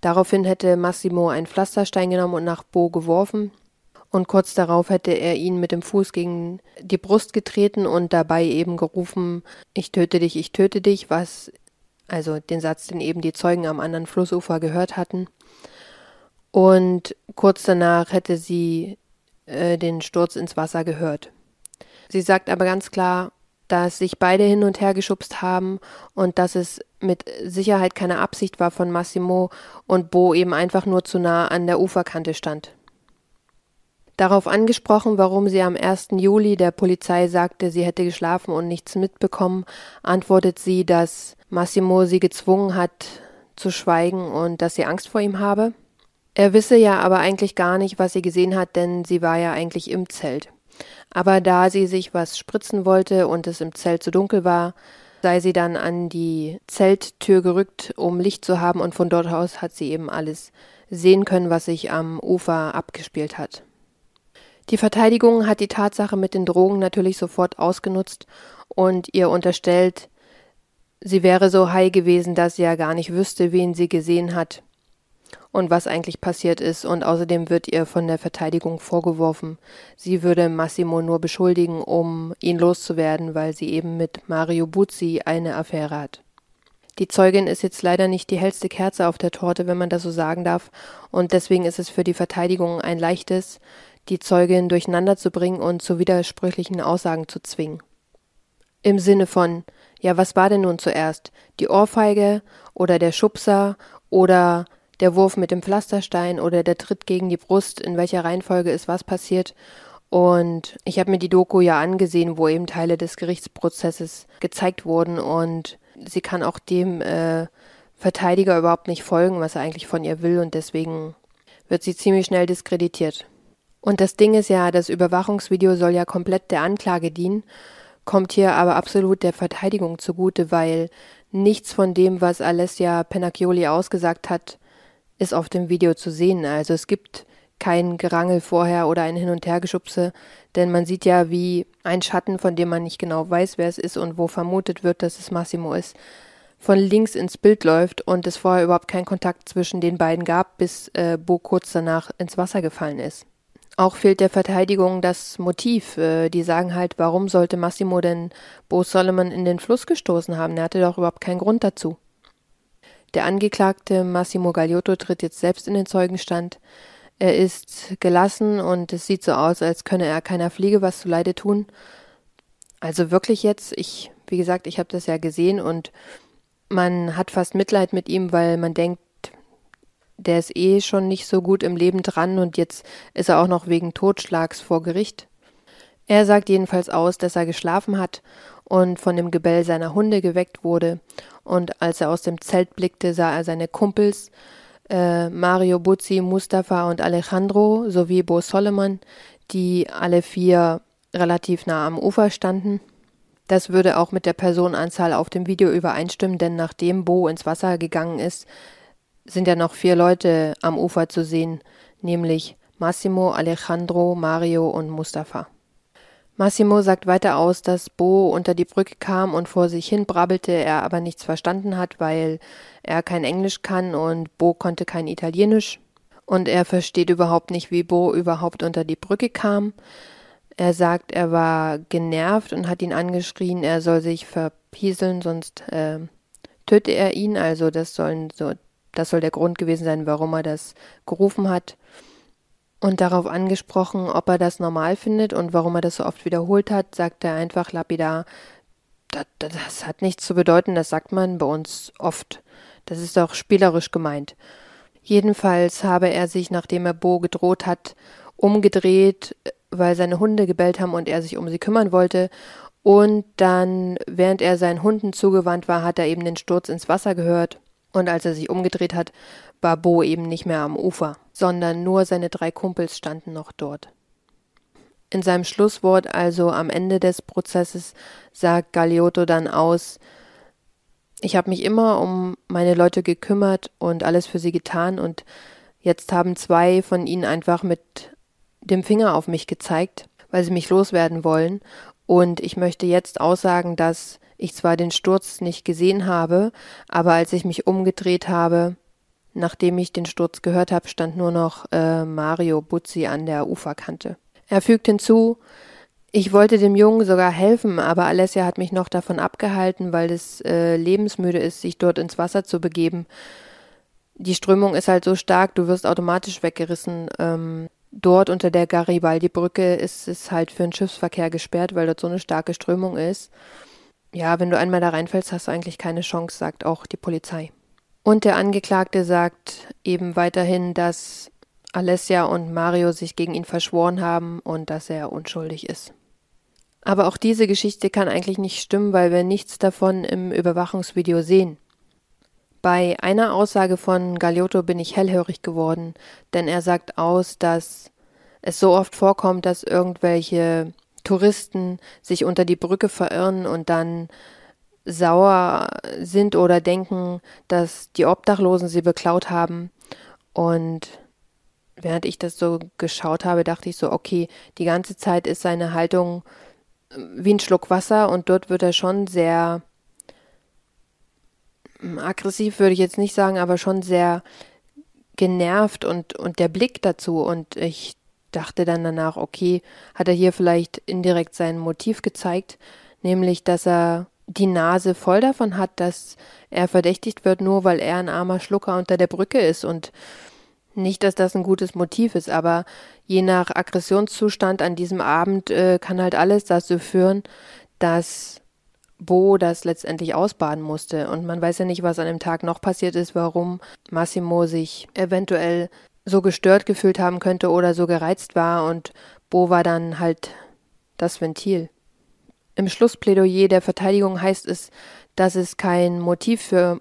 Daraufhin hätte Massimo einen Pflasterstein genommen und nach Bo geworfen, und kurz darauf hätte er ihn mit dem Fuß gegen die Brust getreten und dabei eben gerufen, ich töte dich, ich töte dich, was also den Satz, den eben die Zeugen am anderen Flussufer gehört hatten. Und kurz danach hätte sie äh, den Sturz ins Wasser gehört. Sie sagt aber ganz klar, dass sich beide hin und her geschubst haben und dass es mit Sicherheit keine Absicht war von Massimo und Bo eben einfach nur zu nah an der Uferkante stand. Darauf angesprochen, warum sie am 1. Juli der Polizei sagte, sie hätte geschlafen und nichts mitbekommen, antwortet sie, dass Massimo sie gezwungen hat zu schweigen und dass sie Angst vor ihm habe. Er wisse ja aber eigentlich gar nicht, was sie gesehen hat, denn sie war ja eigentlich im Zelt. Aber da sie sich was spritzen wollte und es im Zelt zu dunkel war, sei sie dann an die Zelttür gerückt, um Licht zu haben, und von dort aus hat sie eben alles sehen können, was sich am Ufer abgespielt hat. Die Verteidigung hat die Tatsache mit den Drogen natürlich sofort ausgenutzt und ihr unterstellt, sie wäre so high gewesen, dass sie ja gar nicht wüsste, wen sie gesehen hat und was eigentlich passiert ist, und außerdem wird ihr von der Verteidigung vorgeworfen, sie würde Massimo nur beschuldigen, um ihn loszuwerden, weil sie eben mit Mario Buzzi eine Affäre hat. Die Zeugin ist jetzt leider nicht die hellste Kerze auf der Torte, wenn man das so sagen darf, und deswegen ist es für die Verteidigung ein leichtes, die Zeugin durcheinander zu bringen und zu widersprüchlichen Aussagen zu zwingen. Im Sinne von, ja, was war denn nun zuerst? Die Ohrfeige oder der Schubser oder der Wurf mit dem Pflasterstein oder der Tritt gegen die Brust, in welcher Reihenfolge ist was passiert. Und ich habe mir die Doku ja angesehen, wo eben Teile des Gerichtsprozesses gezeigt wurden und sie kann auch dem äh, Verteidiger überhaupt nicht folgen, was er eigentlich von ihr will und deswegen wird sie ziemlich schnell diskreditiert. Und das Ding ist ja, das Überwachungsvideo soll ja komplett der Anklage dienen, kommt hier aber absolut der Verteidigung zugute, weil nichts von dem, was Alessia Penacchioli ausgesagt hat, ist auf dem Video zu sehen. Also es gibt kein Gerangel vorher oder ein Hin- und Hergeschubse, denn man sieht ja, wie ein Schatten, von dem man nicht genau weiß, wer es ist und wo vermutet wird, dass es Massimo ist, von links ins Bild läuft und es vorher überhaupt keinen Kontakt zwischen den beiden gab, bis äh, Bo kurz danach ins Wasser gefallen ist. Auch fehlt der Verteidigung das Motiv. Äh, die sagen halt, warum sollte Massimo denn Bo Solomon in den Fluss gestoßen haben? Er hatte doch überhaupt keinen Grund dazu. Der Angeklagte Massimo Gagliotto tritt jetzt selbst in den Zeugenstand. Er ist gelassen und es sieht so aus, als könne er keiner Fliege was zuleide tun. Also wirklich jetzt, ich, wie gesagt, ich habe das ja gesehen und man hat fast Mitleid mit ihm, weil man denkt, der ist eh schon nicht so gut im Leben dran und jetzt ist er auch noch wegen Totschlags vor Gericht. Er sagt jedenfalls aus, dass er geschlafen hat und von dem Gebell seiner Hunde geweckt wurde. Und als er aus dem Zelt blickte, sah er seine Kumpels, äh, Mario Buzzi, Mustafa und Alejandro sowie Bo Solomon, die alle vier relativ nah am Ufer standen. Das würde auch mit der Personenanzahl auf dem Video übereinstimmen, denn nachdem Bo ins Wasser gegangen ist, sind ja noch vier Leute am Ufer zu sehen, nämlich Massimo, Alejandro, Mario und Mustafa. Massimo sagt weiter aus, dass Bo unter die Brücke kam und vor sich hin brabbelte, er aber nichts verstanden hat, weil er kein Englisch kann und Bo konnte kein Italienisch. Und er versteht überhaupt nicht, wie Bo überhaupt unter die Brücke kam. Er sagt, er war genervt und hat ihn angeschrien, er soll sich verpieseln, sonst äh, töte er ihn. Also das sollen so, das soll der Grund gewesen sein, warum er das gerufen hat. Und darauf angesprochen, ob er das normal findet und warum er das so oft wiederholt hat, sagt er einfach lapidar, das, das hat nichts zu bedeuten, das sagt man bei uns oft. Das ist auch spielerisch gemeint. Jedenfalls habe er sich, nachdem er Bo gedroht hat, umgedreht, weil seine Hunde gebellt haben und er sich um sie kümmern wollte. Und dann, während er seinen Hunden zugewandt war, hat er eben den Sturz ins Wasser gehört. Und als er sich umgedreht hat, war Bo eben nicht mehr am Ufer, sondern nur seine drei Kumpels standen noch dort. In seinem Schlusswort, also am Ende des Prozesses, sagt Galeotto dann aus, ich habe mich immer um meine Leute gekümmert und alles für sie getan und jetzt haben zwei von ihnen einfach mit dem Finger auf mich gezeigt, weil sie mich loswerden wollen und ich möchte jetzt aussagen, dass ich zwar den Sturz nicht gesehen habe, aber als ich mich umgedreht habe, Nachdem ich den Sturz gehört habe, stand nur noch äh, Mario Buzzi an der Uferkante. Er fügt hinzu, ich wollte dem Jungen sogar helfen, aber Alessia hat mich noch davon abgehalten, weil es äh, lebensmüde ist, sich dort ins Wasser zu begeben. Die Strömung ist halt so stark, du wirst automatisch weggerissen. Ähm, dort unter der Garibaldi-Brücke ist es halt für den Schiffsverkehr gesperrt, weil dort so eine starke Strömung ist. Ja, wenn du einmal da reinfällst, hast du eigentlich keine Chance, sagt auch die Polizei. Und der Angeklagte sagt eben weiterhin, dass Alessia und Mario sich gegen ihn verschworen haben und dass er unschuldig ist. Aber auch diese Geschichte kann eigentlich nicht stimmen, weil wir nichts davon im Überwachungsvideo sehen. Bei einer Aussage von Galiotto bin ich hellhörig geworden, denn er sagt aus, dass es so oft vorkommt, dass irgendwelche Touristen sich unter die Brücke verirren und dann sauer sind oder denken, dass die Obdachlosen sie beklaut haben. Und während ich das so geschaut habe, dachte ich so, okay, die ganze Zeit ist seine Haltung äh, wie ein Schluck Wasser und dort wird er schon sehr hm, aggressiv, würde ich jetzt nicht sagen, aber schon sehr genervt und, und der Blick dazu. Und ich dachte dann danach, okay, hat er hier vielleicht indirekt sein Motiv gezeigt, nämlich dass er die Nase voll davon hat, dass er verdächtigt wird, nur weil er ein armer Schlucker unter der Brücke ist. Und Nicht, dass das ein gutes Motiv ist, aber je nach Aggressionszustand an diesem Abend äh, kann halt alles dazu führen, dass Bo das letztendlich ausbaden musste. Und man weiß ja nicht, was an dem Tag noch passiert ist, warum Massimo sich eventuell so gestört gefühlt haben könnte oder so gereizt war und Bo war dann halt das Ventil. Im Schlussplädoyer der Verteidigung heißt es, dass es kein Motiv für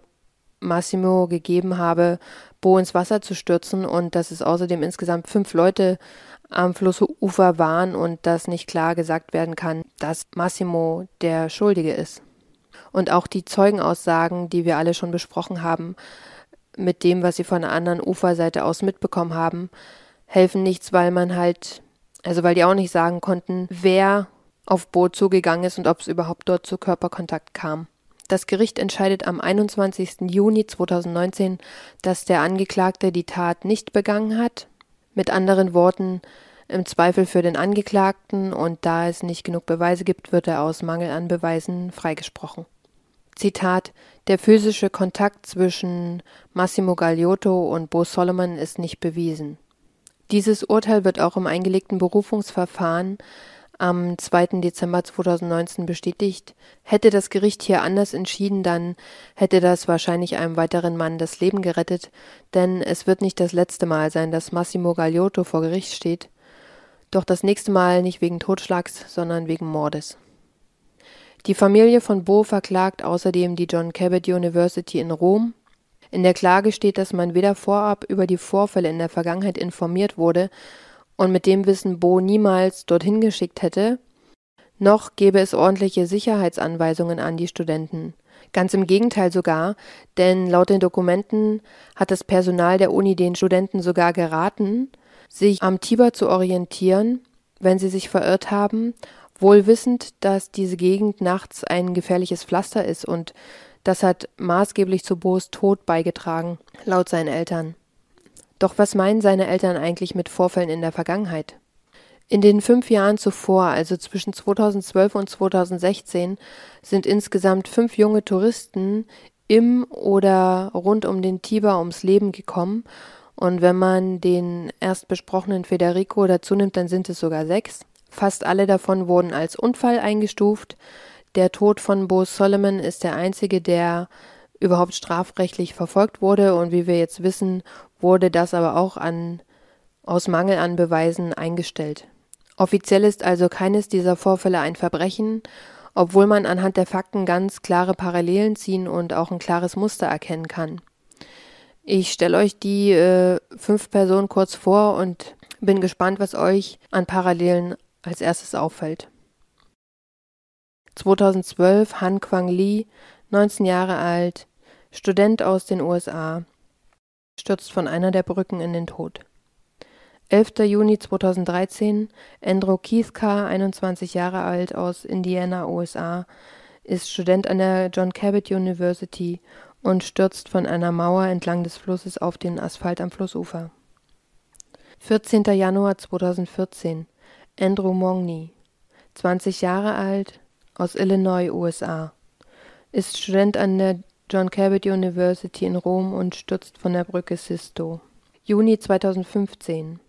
Massimo gegeben habe, Bo ins Wasser zu stürzen und dass es außerdem insgesamt fünf Leute am Flussufer waren und dass nicht klar gesagt werden kann, dass Massimo der Schuldige ist. Und auch die Zeugenaussagen, die wir alle schon besprochen haben, mit dem, was sie von der anderen Uferseite aus mitbekommen haben, helfen nichts, weil man halt, also weil die auch nicht sagen konnten, wer auf Bo zugegangen ist und ob es überhaupt dort zu Körperkontakt kam. Das Gericht entscheidet am 21. Juni 2019, dass der Angeklagte die Tat nicht begangen hat. Mit anderen Worten, im Zweifel für den Angeklagten und da es nicht genug Beweise gibt, wird er aus Mangel an Beweisen freigesprochen. Zitat Der physische Kontakt zwischen Massimo Gagliotto und Bo Solomon ist nicht bewiesen. Dieses Urteil wird auch im eingelegten Berufungsverfahren am 2. Dezember 2019 bestätigt. Hätte das Gericht hier anders entschieden, dann hätte das wahrscheinlich einem weiteren Mann das Leben gerettet, denn es wird nicht das letzte Mal sein, dass Massimo Gagliotto vor Gericht steht. Doch das nächste Mal nicht wegen Totschlags, sondern wegen Mordes. Die Familie von Bo verklagt außerdem die John Cabot University in Rom. In der Klage steht, dass man weder vorab über die Vorfälle in der Vergangenheit informiert wurde, und mit dem Wissen Bo niemals dorthin geschickt hätte, noch gäbe es ordentliche Sicherheitsanweisungen an die Studenten. Ganz im Gegenteil sogar, denn laut den Dokumenten hat das Personal der Uni den Studenten sogar geraten, sich am Tiber zu orientieren, wenn sie sich verirrt haben, wohl wissend, dass diese Gegend nachts ein gefährliches Pflaster ist und das hat maßgeblich zu Bo's Tod beigetragen, laut seinen Eltern. Doch was meinen seine Eltern eigentlich mit Vorfällen in der Vergangenheit? In den fünf Jahren zuvor, also zwischen 2012 und 2016, sind insgesamt fünf junge Touristen im oder rund um den Tiber ums Leben gekommen. Und wenn man den erst besprochenen Federico dazu nimmt, dann sind es sogar sechs. Fast alle davon wurden als Unfall eingestuft. Der Tod von Bo Solomon ist der einzige, der überhaupt strafrechtlich verfolgt wurde. Und wie wir jetzt wissen, wurde das aber auch an, aus Mangel an Beweisen eingestellt. Offiziell ist also keines dieser Vorfälle ein Verbrechen, obwohl man anhand der Fakten ganz klare Parallelen ziehen und auch ein klares Muster erkennen kann. Ich stelle euch die äh, fünf Personen kurz vor und bin gespannt, was euch an Parallelen als erstes auffällt. 2012 Han Kwang Lee, 19 Jahre alt, Student aus den USA, stürzt von einer der Brücken in den Tod. 11. Juni 2013, Andrew Keithka, 21 Jahre alt, aus Indiana, USA, ist Student an der John Cabot University und stürzt von einer Mauer entlang des Flusses auf den Asphalt am Flussufer. 14. Januar 2014, Andrew Mongney, 20 Jahre alt, aus Illinois, USA, ist Student an der John Cabot University in Rom und stürzt von der Brücke Sisto. Juni 2015.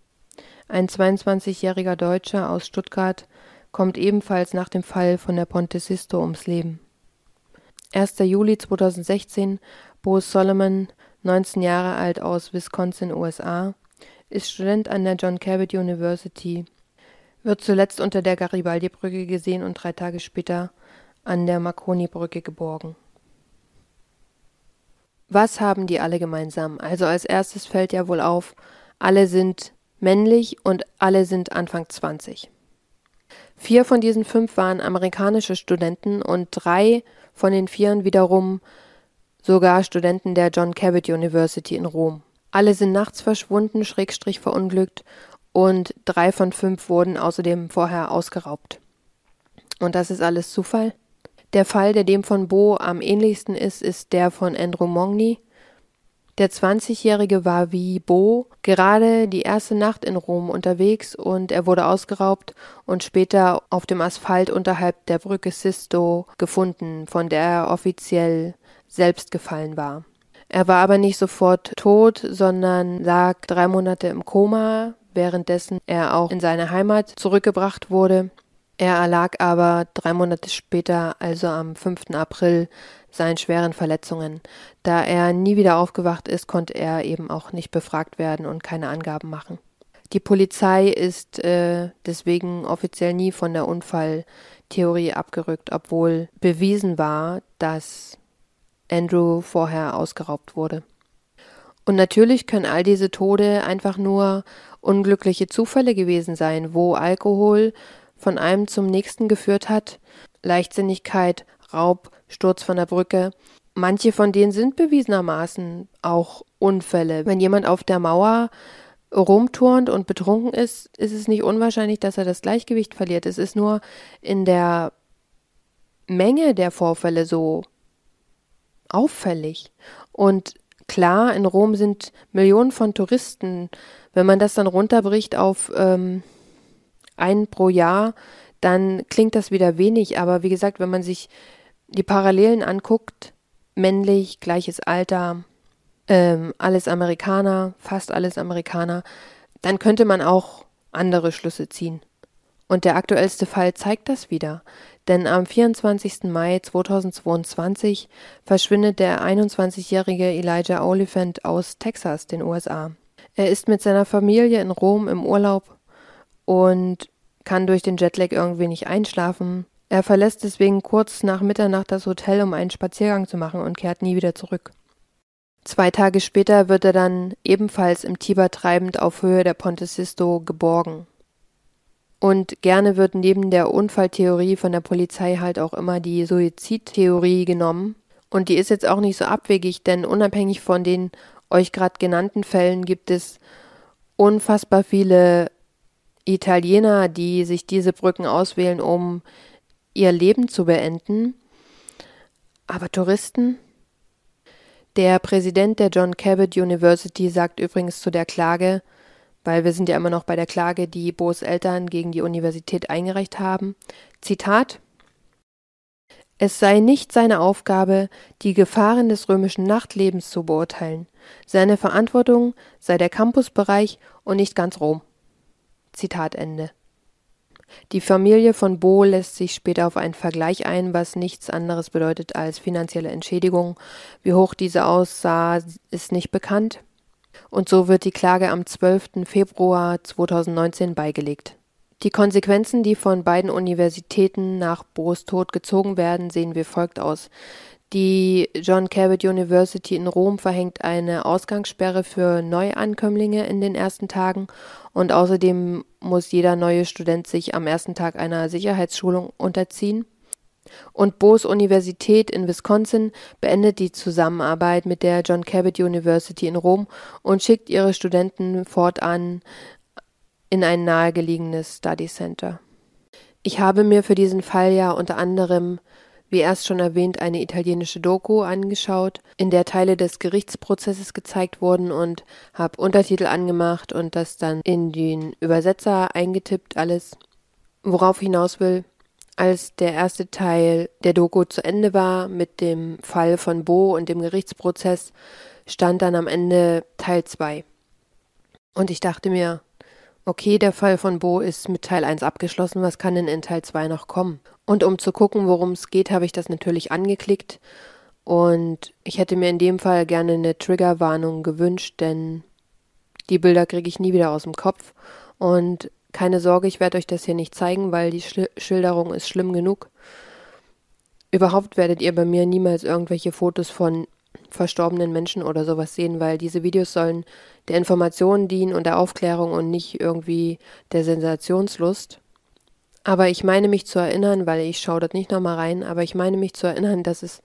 Ein 22-jähriger Deutscher aus Stuttgart kommt ebenfalls nach dem Fall von der Ponte Sisto ums Leben. 1. Juli 2016. Bo Solomon, 19 Jahre alt aus Wisconsin, USA, ist Student an der John Cabot University, wird zuletzt unter der Garibaldi-Brücke gesehen und drei Tage später an der Marconi-Brücke geborgen. Was haben die alle gemeinsam? Also als erstes fällt ja wohl auf, alle sind männlich und alle sind Anfang 20. Vier von diesen fünf waren amerikanische Studenten und drei von den vieren wiederum sogar Studenten der John Cabot University in Rom. Alle sind nachts verschwunden, schrägstrich verunglückt und drei von fünf wurden außerdem vorher ausgeraubt. Und das ist alles Zufall? Der Fall, der dem von Bo am ähnlichsten ist, ist der von Andrew Mongni. Der 20-Jährige war wie Bo gerade die erste Nacht in Rom unterwegs und er wurde ausgeraubt und später auf dem Asphalt unterhalb der Brücke Sisto gefunden, von der er offiziell selbst gefallen war. Er war aber nicht sofort tot, sondern lag drei Monate im Koma, währenddessen er auch in seine Heimat zurückgebracht wurde. Er erlag aber drei Monate später, also am 5. April, seinen schweren Verletzungen. Da er nie wieder aufgewacht ist, konnte er eben auch nicht befragt werden und keine Angaben machen. Die Polizei ist äh, deswegen offiziell nie von der Unfalltheorie abgerückt, obwohl bewiesen war, dass Andrew vorher ausgeraubt wurde. Und natürlich können all diese Tode einfach nur unglückliche Zufälle gewesen sein, wo Alkohol von einem zum nächsten geführt hat, Leichtsinnigkeit, Raub, Sturz von der Brücke. Manche von denen sind bewiesenermaßen auch Unfälle. Wenn jemand auf der Mauer rumturnt und betrunken ist, ist es nicht unwahrscheinlich, dass er das Gleichgewicht verliert. Es ist nur in der Menge der Vorfälle so auffällig. Und klar, in Rom sind Millionen von Touristen. Wenn man das dann runterbricht auf ähm, einen pro Jahr, dann klingt das wieder wenig. Aber wie gesagt, wenn man sich die Parallelen anguckt, männlich, gleiches Alter, ähm, alles Amerikaner, fast alles Amerikaner, dann könnte man auch andere Schlüsse ziehen. Und der aktuellste Fall zeigt das wieder. Denn am 24. Mai 2022 verschwindet der 21-jährige Elijah Oliphant aus Texas, den USA. Er ist mit seiner Familie in Rom im Urlaub und kann durch den Jetlag irgendwie nicht einschlafen. Er verlässt deswegen kurz nach Mitternacht das Hotel, um einen Spaziergang zu machen und kehrt nie wieder zurück. Zwei Tage später wird er dann ebenfalls im Tiber treibend auf Höhe der Ponte Sisto geborgen. Und gerne wird neben der Unfalltheorie von der Polizei halt auch immer die Suizidtheorie genommen. Und die ist jetzt auch nicht so abwegig, denn unabhängig von den euch gerade genannten Fällen gibt es unfassbar viele Italiener, die sich diese Brücken auswählen, um ihr Leben zu beenden. Aber Touristen? Der Präsident der John Cabot University sagt übrigens zu der Klage, weil wir sind ja immer noch bei der Klage, die Bo's Eltern gegen die Universität eingereicht haben. Zitat Es sei nicht seine Aufgabe, die Gefahren des römischen Nachtlebens zu beurteilen. Seine Verantwortung sei der Campusbereich und nicht ganz Rom. Zitat Ende. Die Familie von Bo lässt sich später auf einen Vergleich ein, was nichts anderes bedeutet als finanzielle Entschädigung. Wie hoch diese aussah, ist nicht bekannt. Und so wird die Klage am 12. Februar 2019 beigelegt. Die Konsequenzen, die von beiden Universitäten nach Boos Tod gezogen werden, sehen wie folgt aus. Die John Cabot University in Rom verhängt eine Ausgangssperre für Neuankömmlinge in den ersten Tagen und außerdem muss jeder neue Student sich am ersten Tag einer Sicherheitsschulung unterziehen. Und Bose Universität in Wisconsin beendet die Zusammenarbeit mit der John Cabot University in Rom und schickt ihre Studenten fortan in ein nahegelegenes Study Center. Ich habe mir für diesen Fall ja unter anderem wie erst schon erwähnt, eine italienische Doku angeschaut, in der Teile des Gerichtsprozesses gezeigt wurden und habe Untertitel angemacht und das dann in den Übersetzer eingetippt alles. Worauf hinaus will, als der erste Teil der Doku zu Ende war mit dem Fall von Bo und dem Gerichtsprozess, stand dann am Ende Teil 2. Und ich dachte mir, okay, der Fall von Bo ist mit Teil 1 abgeschlossen, was kann denn in Teil 2 noch kommen? Und um zu gucken, worum es geht, habe ich das natürlich angeklickt. Und ich hätte mir in dem Fall gerne eine Triggerwarnung gewünscht, denn die Bilder kriege ich nie wieder aus dem Kopf. Und keine Sorge, ich werde euch das hier nicht zeigen, weil die Schilderung ist schlimm genug. Überhaupt werdet ihr bei mir niemals irgendwelche Fotos von verstorbenen Menschen oder sowas sehen, weil diese Videos sollen der Information dienen und der Aufklärung und nicht irgendwie der Sensationslust. Aber ich meine mich zu erinnern, weil ich schaue dort nicht nochmal rein, aber ich meine mich zu erinnern, dass es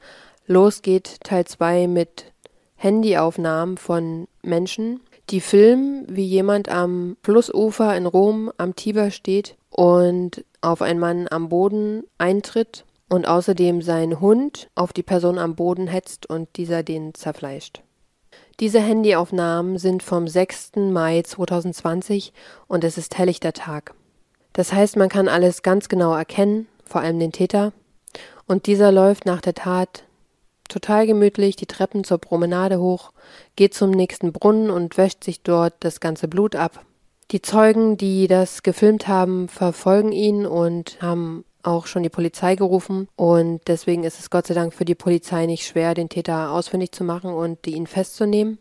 losgeht, Teil 2 mit Handyaufnahmen von Menschen, die filmen, wie jemand am Flussufer in Rom am Tiber steht und auf einen Mann am Boden eintritt und außerdem sein Hund auf die Person am Boden hetzt und dieser den zerfleischt. Diese Handyaufnahmen sind vom 6. Mai 2020 und es ist helllichter Tag. Das heißt, man kann alles ganz genau erkennen, vor allem den Täter, und dieser läuft nach der Tat total gemütlich die Treppen zur Promenade hoch, geht zum nächsten Brunnen und wäscht sich dort das ganze Blut ab. Die Zeugen, die das gefilmt haben, verfolgen ihn und haben auch schon die Polizei gerufen und deswegen ist es Gott sei Dank für die Polizei nicht schwer, den Täter ausfindig zu machen und ihn festzunehmen.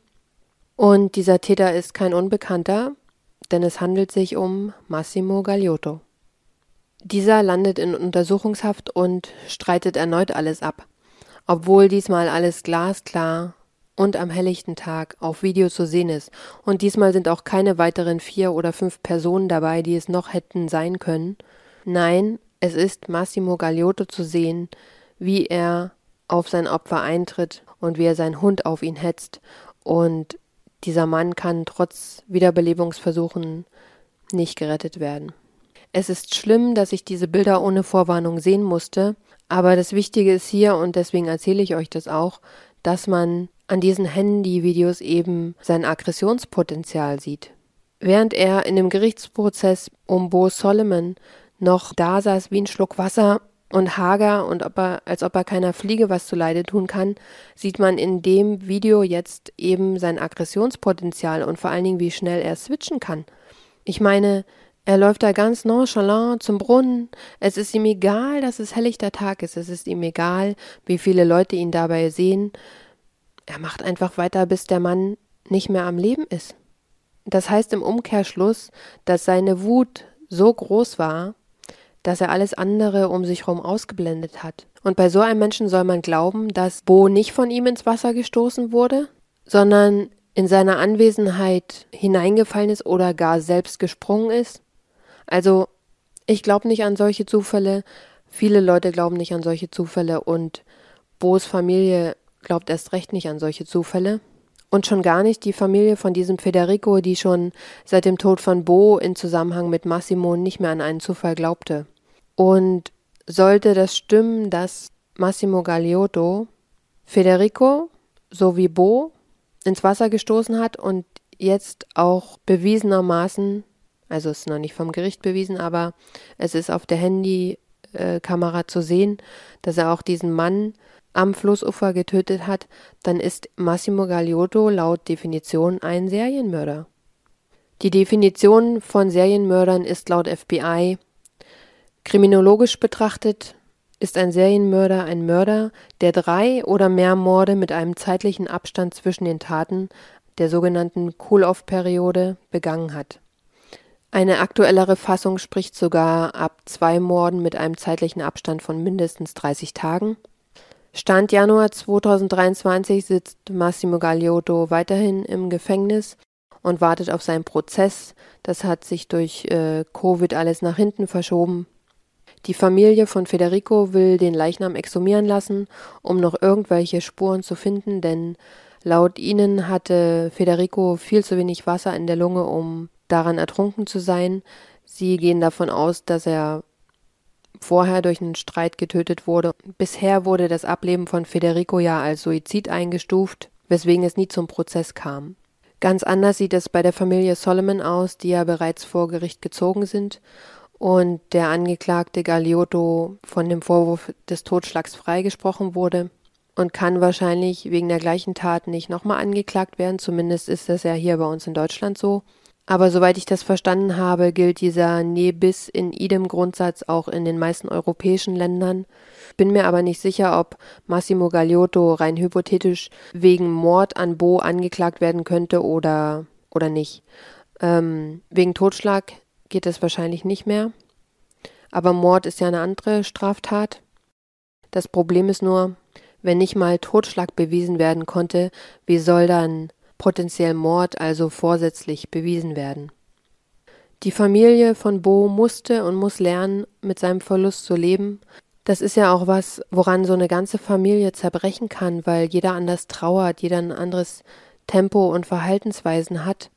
Und dieser Täter ist kein Unbekannter, denn es handelt sich um Massimo Gagliotto. Dieser landet in Untersuchungshaft und streitet erneut alles ab, obwohl diesmal alles glasklar und am helllichten Tag auf Video zu sehen ist. Und diesmal sind auch keine weiteren vier oder fünf Personen dabei, die es noch hätten sein können. Nein, es ist Massimo Gagliotto zu sehen, wie er auf sein Opfer eintritt und wie er seinen Hund auf ihn hetzt. Und dieser Mann kann trotz Wiederbelebungsversuchen nicht gerettet werden. Es ist schlimm, dass ich diese Bilder ohne Vorwarnung sehen musste, aber das Wichtige ist hier, und deswegen erzähle ich euch das auch, dass man an diesen Handyvideos eben sein Aggressionspotenzial sieht. Während er in dem Gerichtsprozess um Bo Solomon noch da saß wie ein Schluck Wasser und hager und ob er, als ob er keiner Fliege was zu Leide tun kann, sieht man in dem Video jetzt eben sein Aggressionspotenzial und vor allen Dingen, wie schnell er switchen kann. Ich meine, er läuft da ganz nonchalant zum Brunnen. Es ist ihm egal, dass es helllichter Tag ist. Es ist ihm egal, wie viele Leute ihn dabei sehen. Er macht einfach weiter, bis der Mann nicht mehr am Leben ist. Das heißt im Umkehrschluss, dass seine Wut so groß war, dass er alles andere um sich herum ausgeblendet hat. Und bei so einem Menschen soll man glauben, dass Bo nicht von ihm ins Wasser gestoßen wurde, sondern in seiner Anwesenheit hineingefallen ist oder gar selbst gesprungen ist also, ich glaube nicht an solche Zufälle. Viele Leute glauben nicht an solche Zufälle und Bo's Familie glaubt erst recht nicht an solche Zufälle. Und schon gar nicht die Familie von diesem Federico, die schon seit dem Tod von Bo in Zusammenhang mit Massimo nicht mehr an einen Zufall glaubte. Und sollte das stimmen, dass Massimo Gagliotto Federico sowie Bo ins Wasser gestoßen hat und jetzt auch bewiesenermaßen also es ist noch nicht vom Gericht bewiesen, aber es ist auf der Handykamera zu sehen, dass er auch diesen Mann am Flussufer getötet hat, dann ist Massimo Gagliotto laut Definition ein Serienmörder. Die Definition von Serienmördern ist laut FBI kriminologisch betrachtet ist ein Serienmörder ein Mörder, der drei oder mehr Morde mit einem zeitlichen Abstand zwischen den Taten, der sogenannten Cool-off-Periode, begangen hat. Eine aktuellere Fassung spricht sogar ab zwei Morden mit einem zeitlichen Abstand von mindestens 30 Tagen. Stand Januar 2023 sitzt Massimo Gagliotto weiterhin im Gefängnis und wartet auf seinen Prozess. Das hat sich durch äh, Covid alles nach hinten verschoben. Die Familie von Federico will den Leichnam exhumieren lassen, um noch irgendwelche Spuren zu finden, denn laut ihnen hatte Federico viel zu wenig Wasser in der Lunge, um daran ertrunken zu sein. Sie gehen davon aus, dass er vorher durch einen Streit getötet wurde. Bisher wurde das Ableben von Federico ja als Suizid eingestuft, weswegen es nie zum Prozess kam. Ganz anders sieht es bei der Familie Solomon aus, die ja bereits vor Gericht gezogen sind und der Angeklagte Gagliotto von dem Vorwurf des Totschlags freigesprochen wurde und kann wahrscheinlich wegen der gleichen Tat nicht nochmal angeklagt werden. Zumindest ist das ja hier bei uns in Deutschland so. Aber soweit ich das verstanden habe, gilt dieser Ne bis in idem Grundsatz auch in den meisten europäischen Ländern. Bin mir aber nicht sicher, ob Massimo Gagliotto rein hypothetisch wegen Mord an Bo angeklagt werden könnte oder, oder nicht. Ähm, wegen Totschlag geht es wahrscheinlich nicht mehr. Aber Mord ist ja eine andere Straftat. Das Problem ist nur, wenn nicht mal Totschlag bewiesen werden konnte, wie soll dann potenziell Mord also vorsätzlich bewiesen werden. Die Familie von Bo musste und muss lernen, mit seinem Verlust zu leben. Das ist ja auch was, woran so eine ganze Familie zerbrechen kann, weil jeder anders trauert, jeder ein anderes Tempo und Verhaltensweisen hat.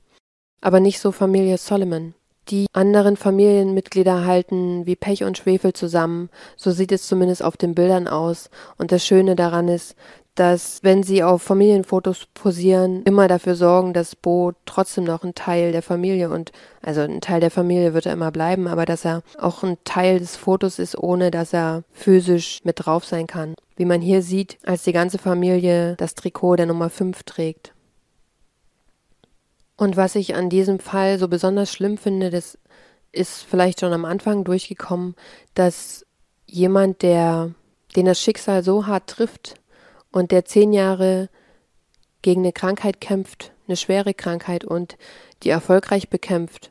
Aber nicht so Familie Solomon. Die anderen Familienmitglieder halten wie Pech und Schwefel zusammen, so sieht es zumindest auf den Bildern aus. Und das Schöne daran ist, dass wenn sie auf Familienfotos posieren, immer dafür sorgen, dass Bo trotzdem noch ein Teil der Familie und also ein Teil der Familie wird er immer bleiben, aber dass er auch ein Teil des Fotos ist, ohne dass er physisch mit drauf sein kann. Wie man hier sieht, als die ganze Familie das Trikot der Nummer 5 trägt. Und was ich an diesem Fall so besonders schlimm finde, das ist vielleicht schon am Anfang durchgekommen, dass jemand, der den das Schicksal so hart trifft, und der zehn Jahre gegen eine Krankheit kämpft, eine schwere Krankheit und die erfolgreich bekämpft.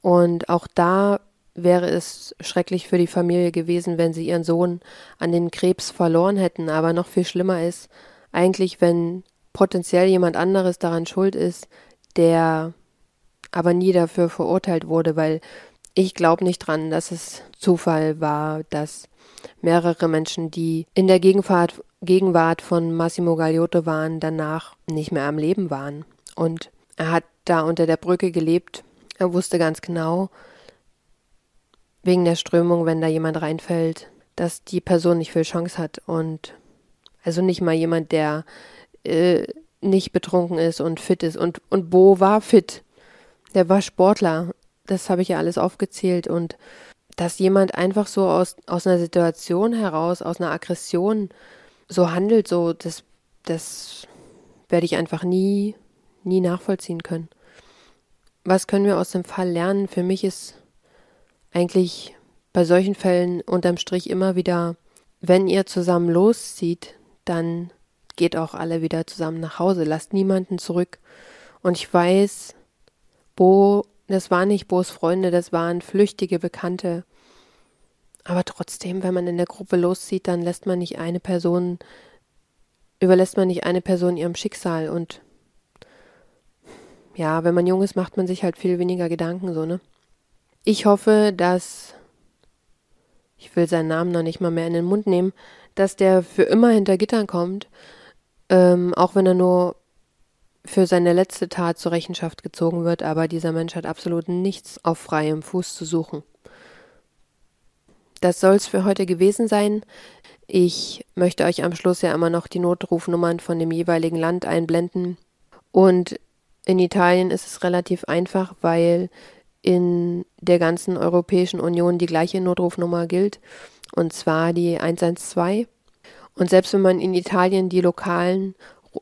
Und auch da wäre es schrecklich für die Familie gewesen, wenn sie ihren Sohn an den Krebs verloren hätten. Aber noch viel schlimmer ist eigentlich, wenn potenziell jemand anderes daran schuld ist, der aber nie dafür verurteilt wurde, weil ich glaube nicht dran, dass es Zufall war, dass mehrere Menschen, die in der Gegenwart Gegenwart von Massimo Gagliotto waren, danach nicht mehr am Leben waren. Und er hat da unter der Brücke gelebt. Er wusste ganz genau, wegen der Strömung, wenn da jemand reinfällt, dass die Person nicht viel Chance hat. Und also nicht mal jemand, der äh, nicht betrunken ist und fit ist. Und, und Bo war fit. Der war Sportler. Das habe ich ja alles aufgezählt. Und dass jemand einfach so aus, aus einer Situation heraus, aus einer Aggression so handelt, so das, das werde ich einfach nie, nie nachvollziehen können. Was können wir aus dem Fall lernen? Für mich ist eigentlich bei solchen Fällen unterm Strich immer wieder, wenn ihr zusammen loszieht, dann geht auch alle wieder zusammen nach Hause, lasst niemanden zurück. Und ich weiß, Bo, das waren nicht Bo's Freunde, das waren flüchtige Bekannte. Aber trotzdem, wenn man in der Gruppe loszieht, dann lässt man nicht eine Person, überlässt man nicht eine Person ihrem Schicksal und ja, wenn man jung ist, macht man sich halt viel weniger Gedanken, so, ne? Ich hoffe, dass, ich will seinen Namen noch nicht mal mehr in den Mund nehmen, dass der für immer hinter Gittern kommt, ähm, auch wenn er nur für seine letzte Tat zur Rechenschaft gezogen wird, aber dieser Mensch hat absolut nichts auf freiem Fuß zu suchen. Das soll es für heute gewesen sein. Ich möchte euch am Schluss ja immer noch die Notrufnummern von dem jeweiligen Land einblenden. Und in Italien ist es relativ einfach, weil in der ganzen Europäischen Union die gleiche Notrufnummer gilt, und zwar die 112. Und selbst wenn man in Italien die lokalen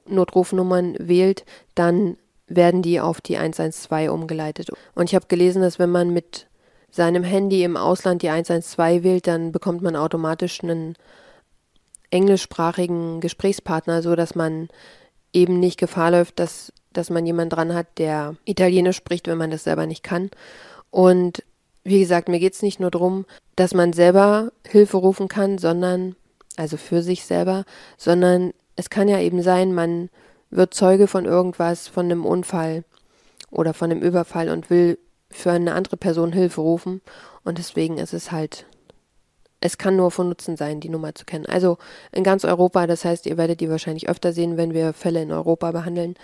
Notrufnummern wählt, dann werden die auf die 112 umgeleitet. Und ich habe gelesen, dass wenn man mit seinem Handy im Ausland die 112 wählt, dann bekommt man automatisch einen englischsprachigen Gesprächspartner, so dass man eben nicht Gefahr läuft, dass, dass man jemanden dran hat, der Italienisch spricht, wenn man das selber nicht kann. Und wie gesagt, mir geht es nicht nur darum, dass man selber Hilfe rufen kann, sondern, also für sich selber, sondern es kann ja eben sein, man wird Zeuge von irgendwas, von einem Unfall oder von einem Überfall und will für eine andere Person Hilfe rufen. Und deswegen ist es halt, es kann nur von Nutzen sein, die Nummer zu kennen. Also in ganz Europa, das heißt, ihr werdet die wahrscheinlich öfter sehen, wenn wir Fälle in Europa behandeln,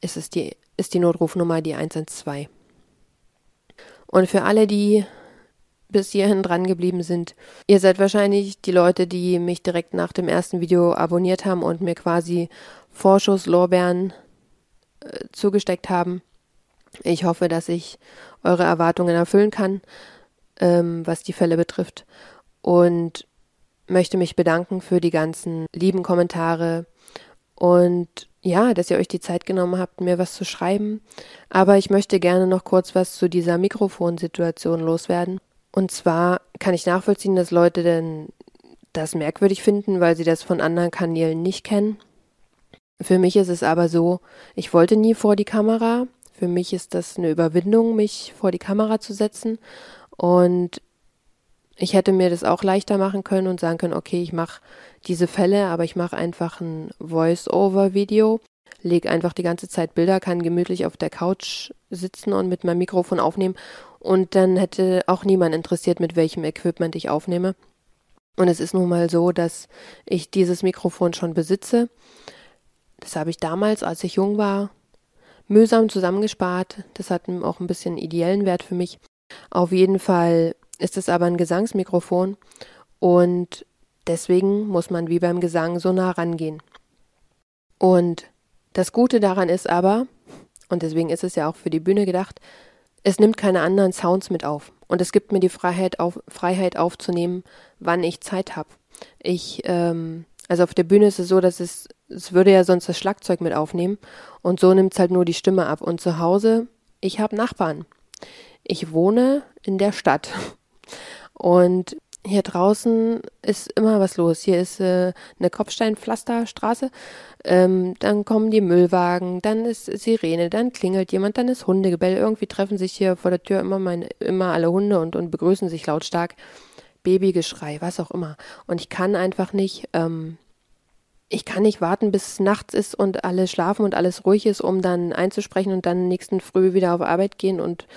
ist es die, ist die Notrufnummer die 112. Und für alle, die bis hierhin dran geblieben sind. Ihr seid wahrscheinlich die Leute, die mich direkt nach dem ersten Video abonniert haben und mir quasi Vorschusslorbeeren äh, zugesteckt haben. Ich hoffe, dass ich eure Erwartungen erfüllen kann, ähm, was die Fälle betrifft. Und möchte mich bedanken für die ganzen lieben Kommentare und ja, dass ihr euch die Zeit genommen habt, mir was zu schreiben. Aber ich möchte gerne noch kurz was zu dieser Mikrofonsituation loswerden. Und zwar kann ich nachvollziehen, dass Leute denn das merkwürdig finden, weil sie das von anderen Kanälen nicht kennen. Für mich ist es aber so, ich wollte nie vor die Kamera. Für mich ist das eine Überwindung, mich vor die Kamera zu setzen. Und ich hätte mir das auch leichter machen können und sagen können, okay, ich mache diese Fälle, aber ich mache einfach ein Voice-Over-Video, lege einfach die ganze Zeit Bilder, kann gemütlich auf der Couch sitzen und mit meinem Mikrofon aufnehmen. Und dann hätte auch niemand interessiert, mit welchem Equipment ich aufnehme. Und es ist nun mal so, dass ich dieses Mikrofon schon besitze. Das habe ich damals, als ich jung war, mühsam zusammengespart. Das hat auch ein bisschen ideellen Wert für mich. Auf jeden Fall ist es aber ein Gesangsmikrofon und deswegen muss man wie beim Gesang so nah rangehen. Und das Gute daran ist aber, und deswegen ist es ja auch für die Bühne gedacht, es nimmt keine anderen Sounds mit auf. Und es gibt mir die Freiheit, auf, Freiheit aufzunehmen, wann ich Zeit habe. Ich, ähm, also auf der Bühne ist es so, dass es, es würde ja sonst das Schlagzeug mit aufnehmen. Und so nimmt es halt nur die Stimme ab. Und zu Hause, ich habe Nachbarn. Ich wohne in der Stadt. Und hier draußen ist immer was los. Hier ist äh, eine Kopfsteinpflasterstraße. Ähm, dann kommen die Müllwagen, dann ist Sirene, dann klingelt jemand, dann ist Hundegebell. Irgendwie treffen sich hier vor der Tür immer, meine, immer alle Hunde und, und begrüßen sich lautstark. Babygeschrei, was auch immer. Und ich kann einfach nicht, ähm, ich kann nicht warten, bis es nachts ist und alle schlafen und alles ruhig ist, um dann einzusprechen und dann nächsten Früh wieder auf Arbeit gehen und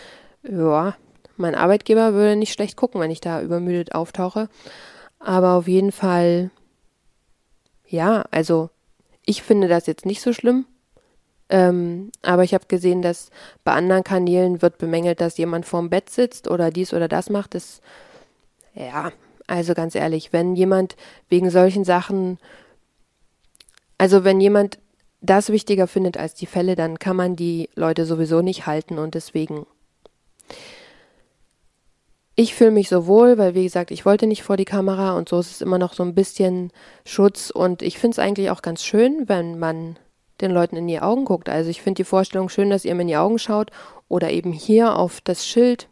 ja, mein Arbeitgeber würde nicht schlecht gucken, wenn ich da übermüdet auftauche. Aber auf jeden Fall, ja, also ich finde das jetzt nicht so schlimm. Ähm, aber ich habe gesehen, dass bei anderen Kanälen wird bemängelt, dass jemand vorm Bett sitzt oder dies oder das macht. Das, ja, also ganz ehrlich, wenn jemand wegen solchen Sachen, also wenn jemand das wichtiger findet als die Fälle, dann kann man die Leute sowieso nicht halten und deswegen ich fühle mich so wohl, weil wie gesagt, ich wollte nicht vor die Kamera und so ist es immer noch so ein bisschen Schutz und ich finde es eigentlich auch ganz schön, wenn man den Leuten in die Augen guckt. Also ich finde die Vorstellung schön, dass ihr mir in die Augen schaut oder eben hier auf das Schild.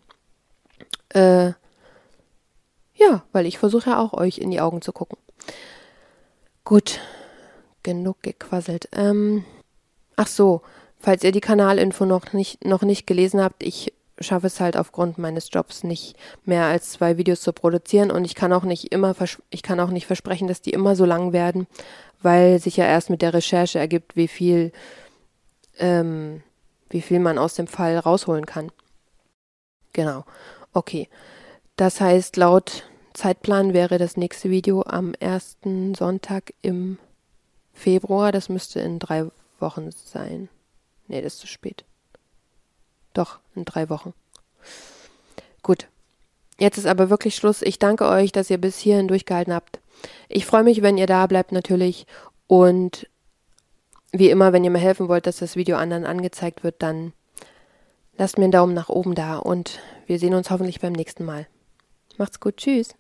Äh, ja, weil ich versuche ja auch euch in die Augen zu gucken. Gut, genug gequasselt. Ähm, ach so, falls ihr die Kanalinfo noch nicht, noch nicht gelesen habt, ich schaffe es halt aufgrund meines Jobs nicht mehr als zwei Videos zu produzieren und ich kann auch nicht immer ich kann auch nicht versprechen, dass die immer so lang werden, weil sich ja erst mit der Recherche ergibt, wie viel ähm, wie viel man aus dem Fall rausholen kann. Genau. Okay. Das heißt, laut Zeitplan wäre das nächste Video am ersten Sonntag im Februar. Das müsste in drei Wochen sein. Nee, das ist zu spät. Doch, in drei Wochen. Gut. Jetzt ist aber wirklich Schluss. Ich danke euch, dass ihr bis hierhin durchgehalten habt. Ich freue mich, wenn ihr da bleibt natürlich. Und wie immer, wenn ihr mir helfen wollt, dass das Video anderen angezeigt wird, dann lasst mir einen Daumen nach oben da und wir sehen uns hoffentlich beim nächsten Mal. Macht's gut. Tschüss.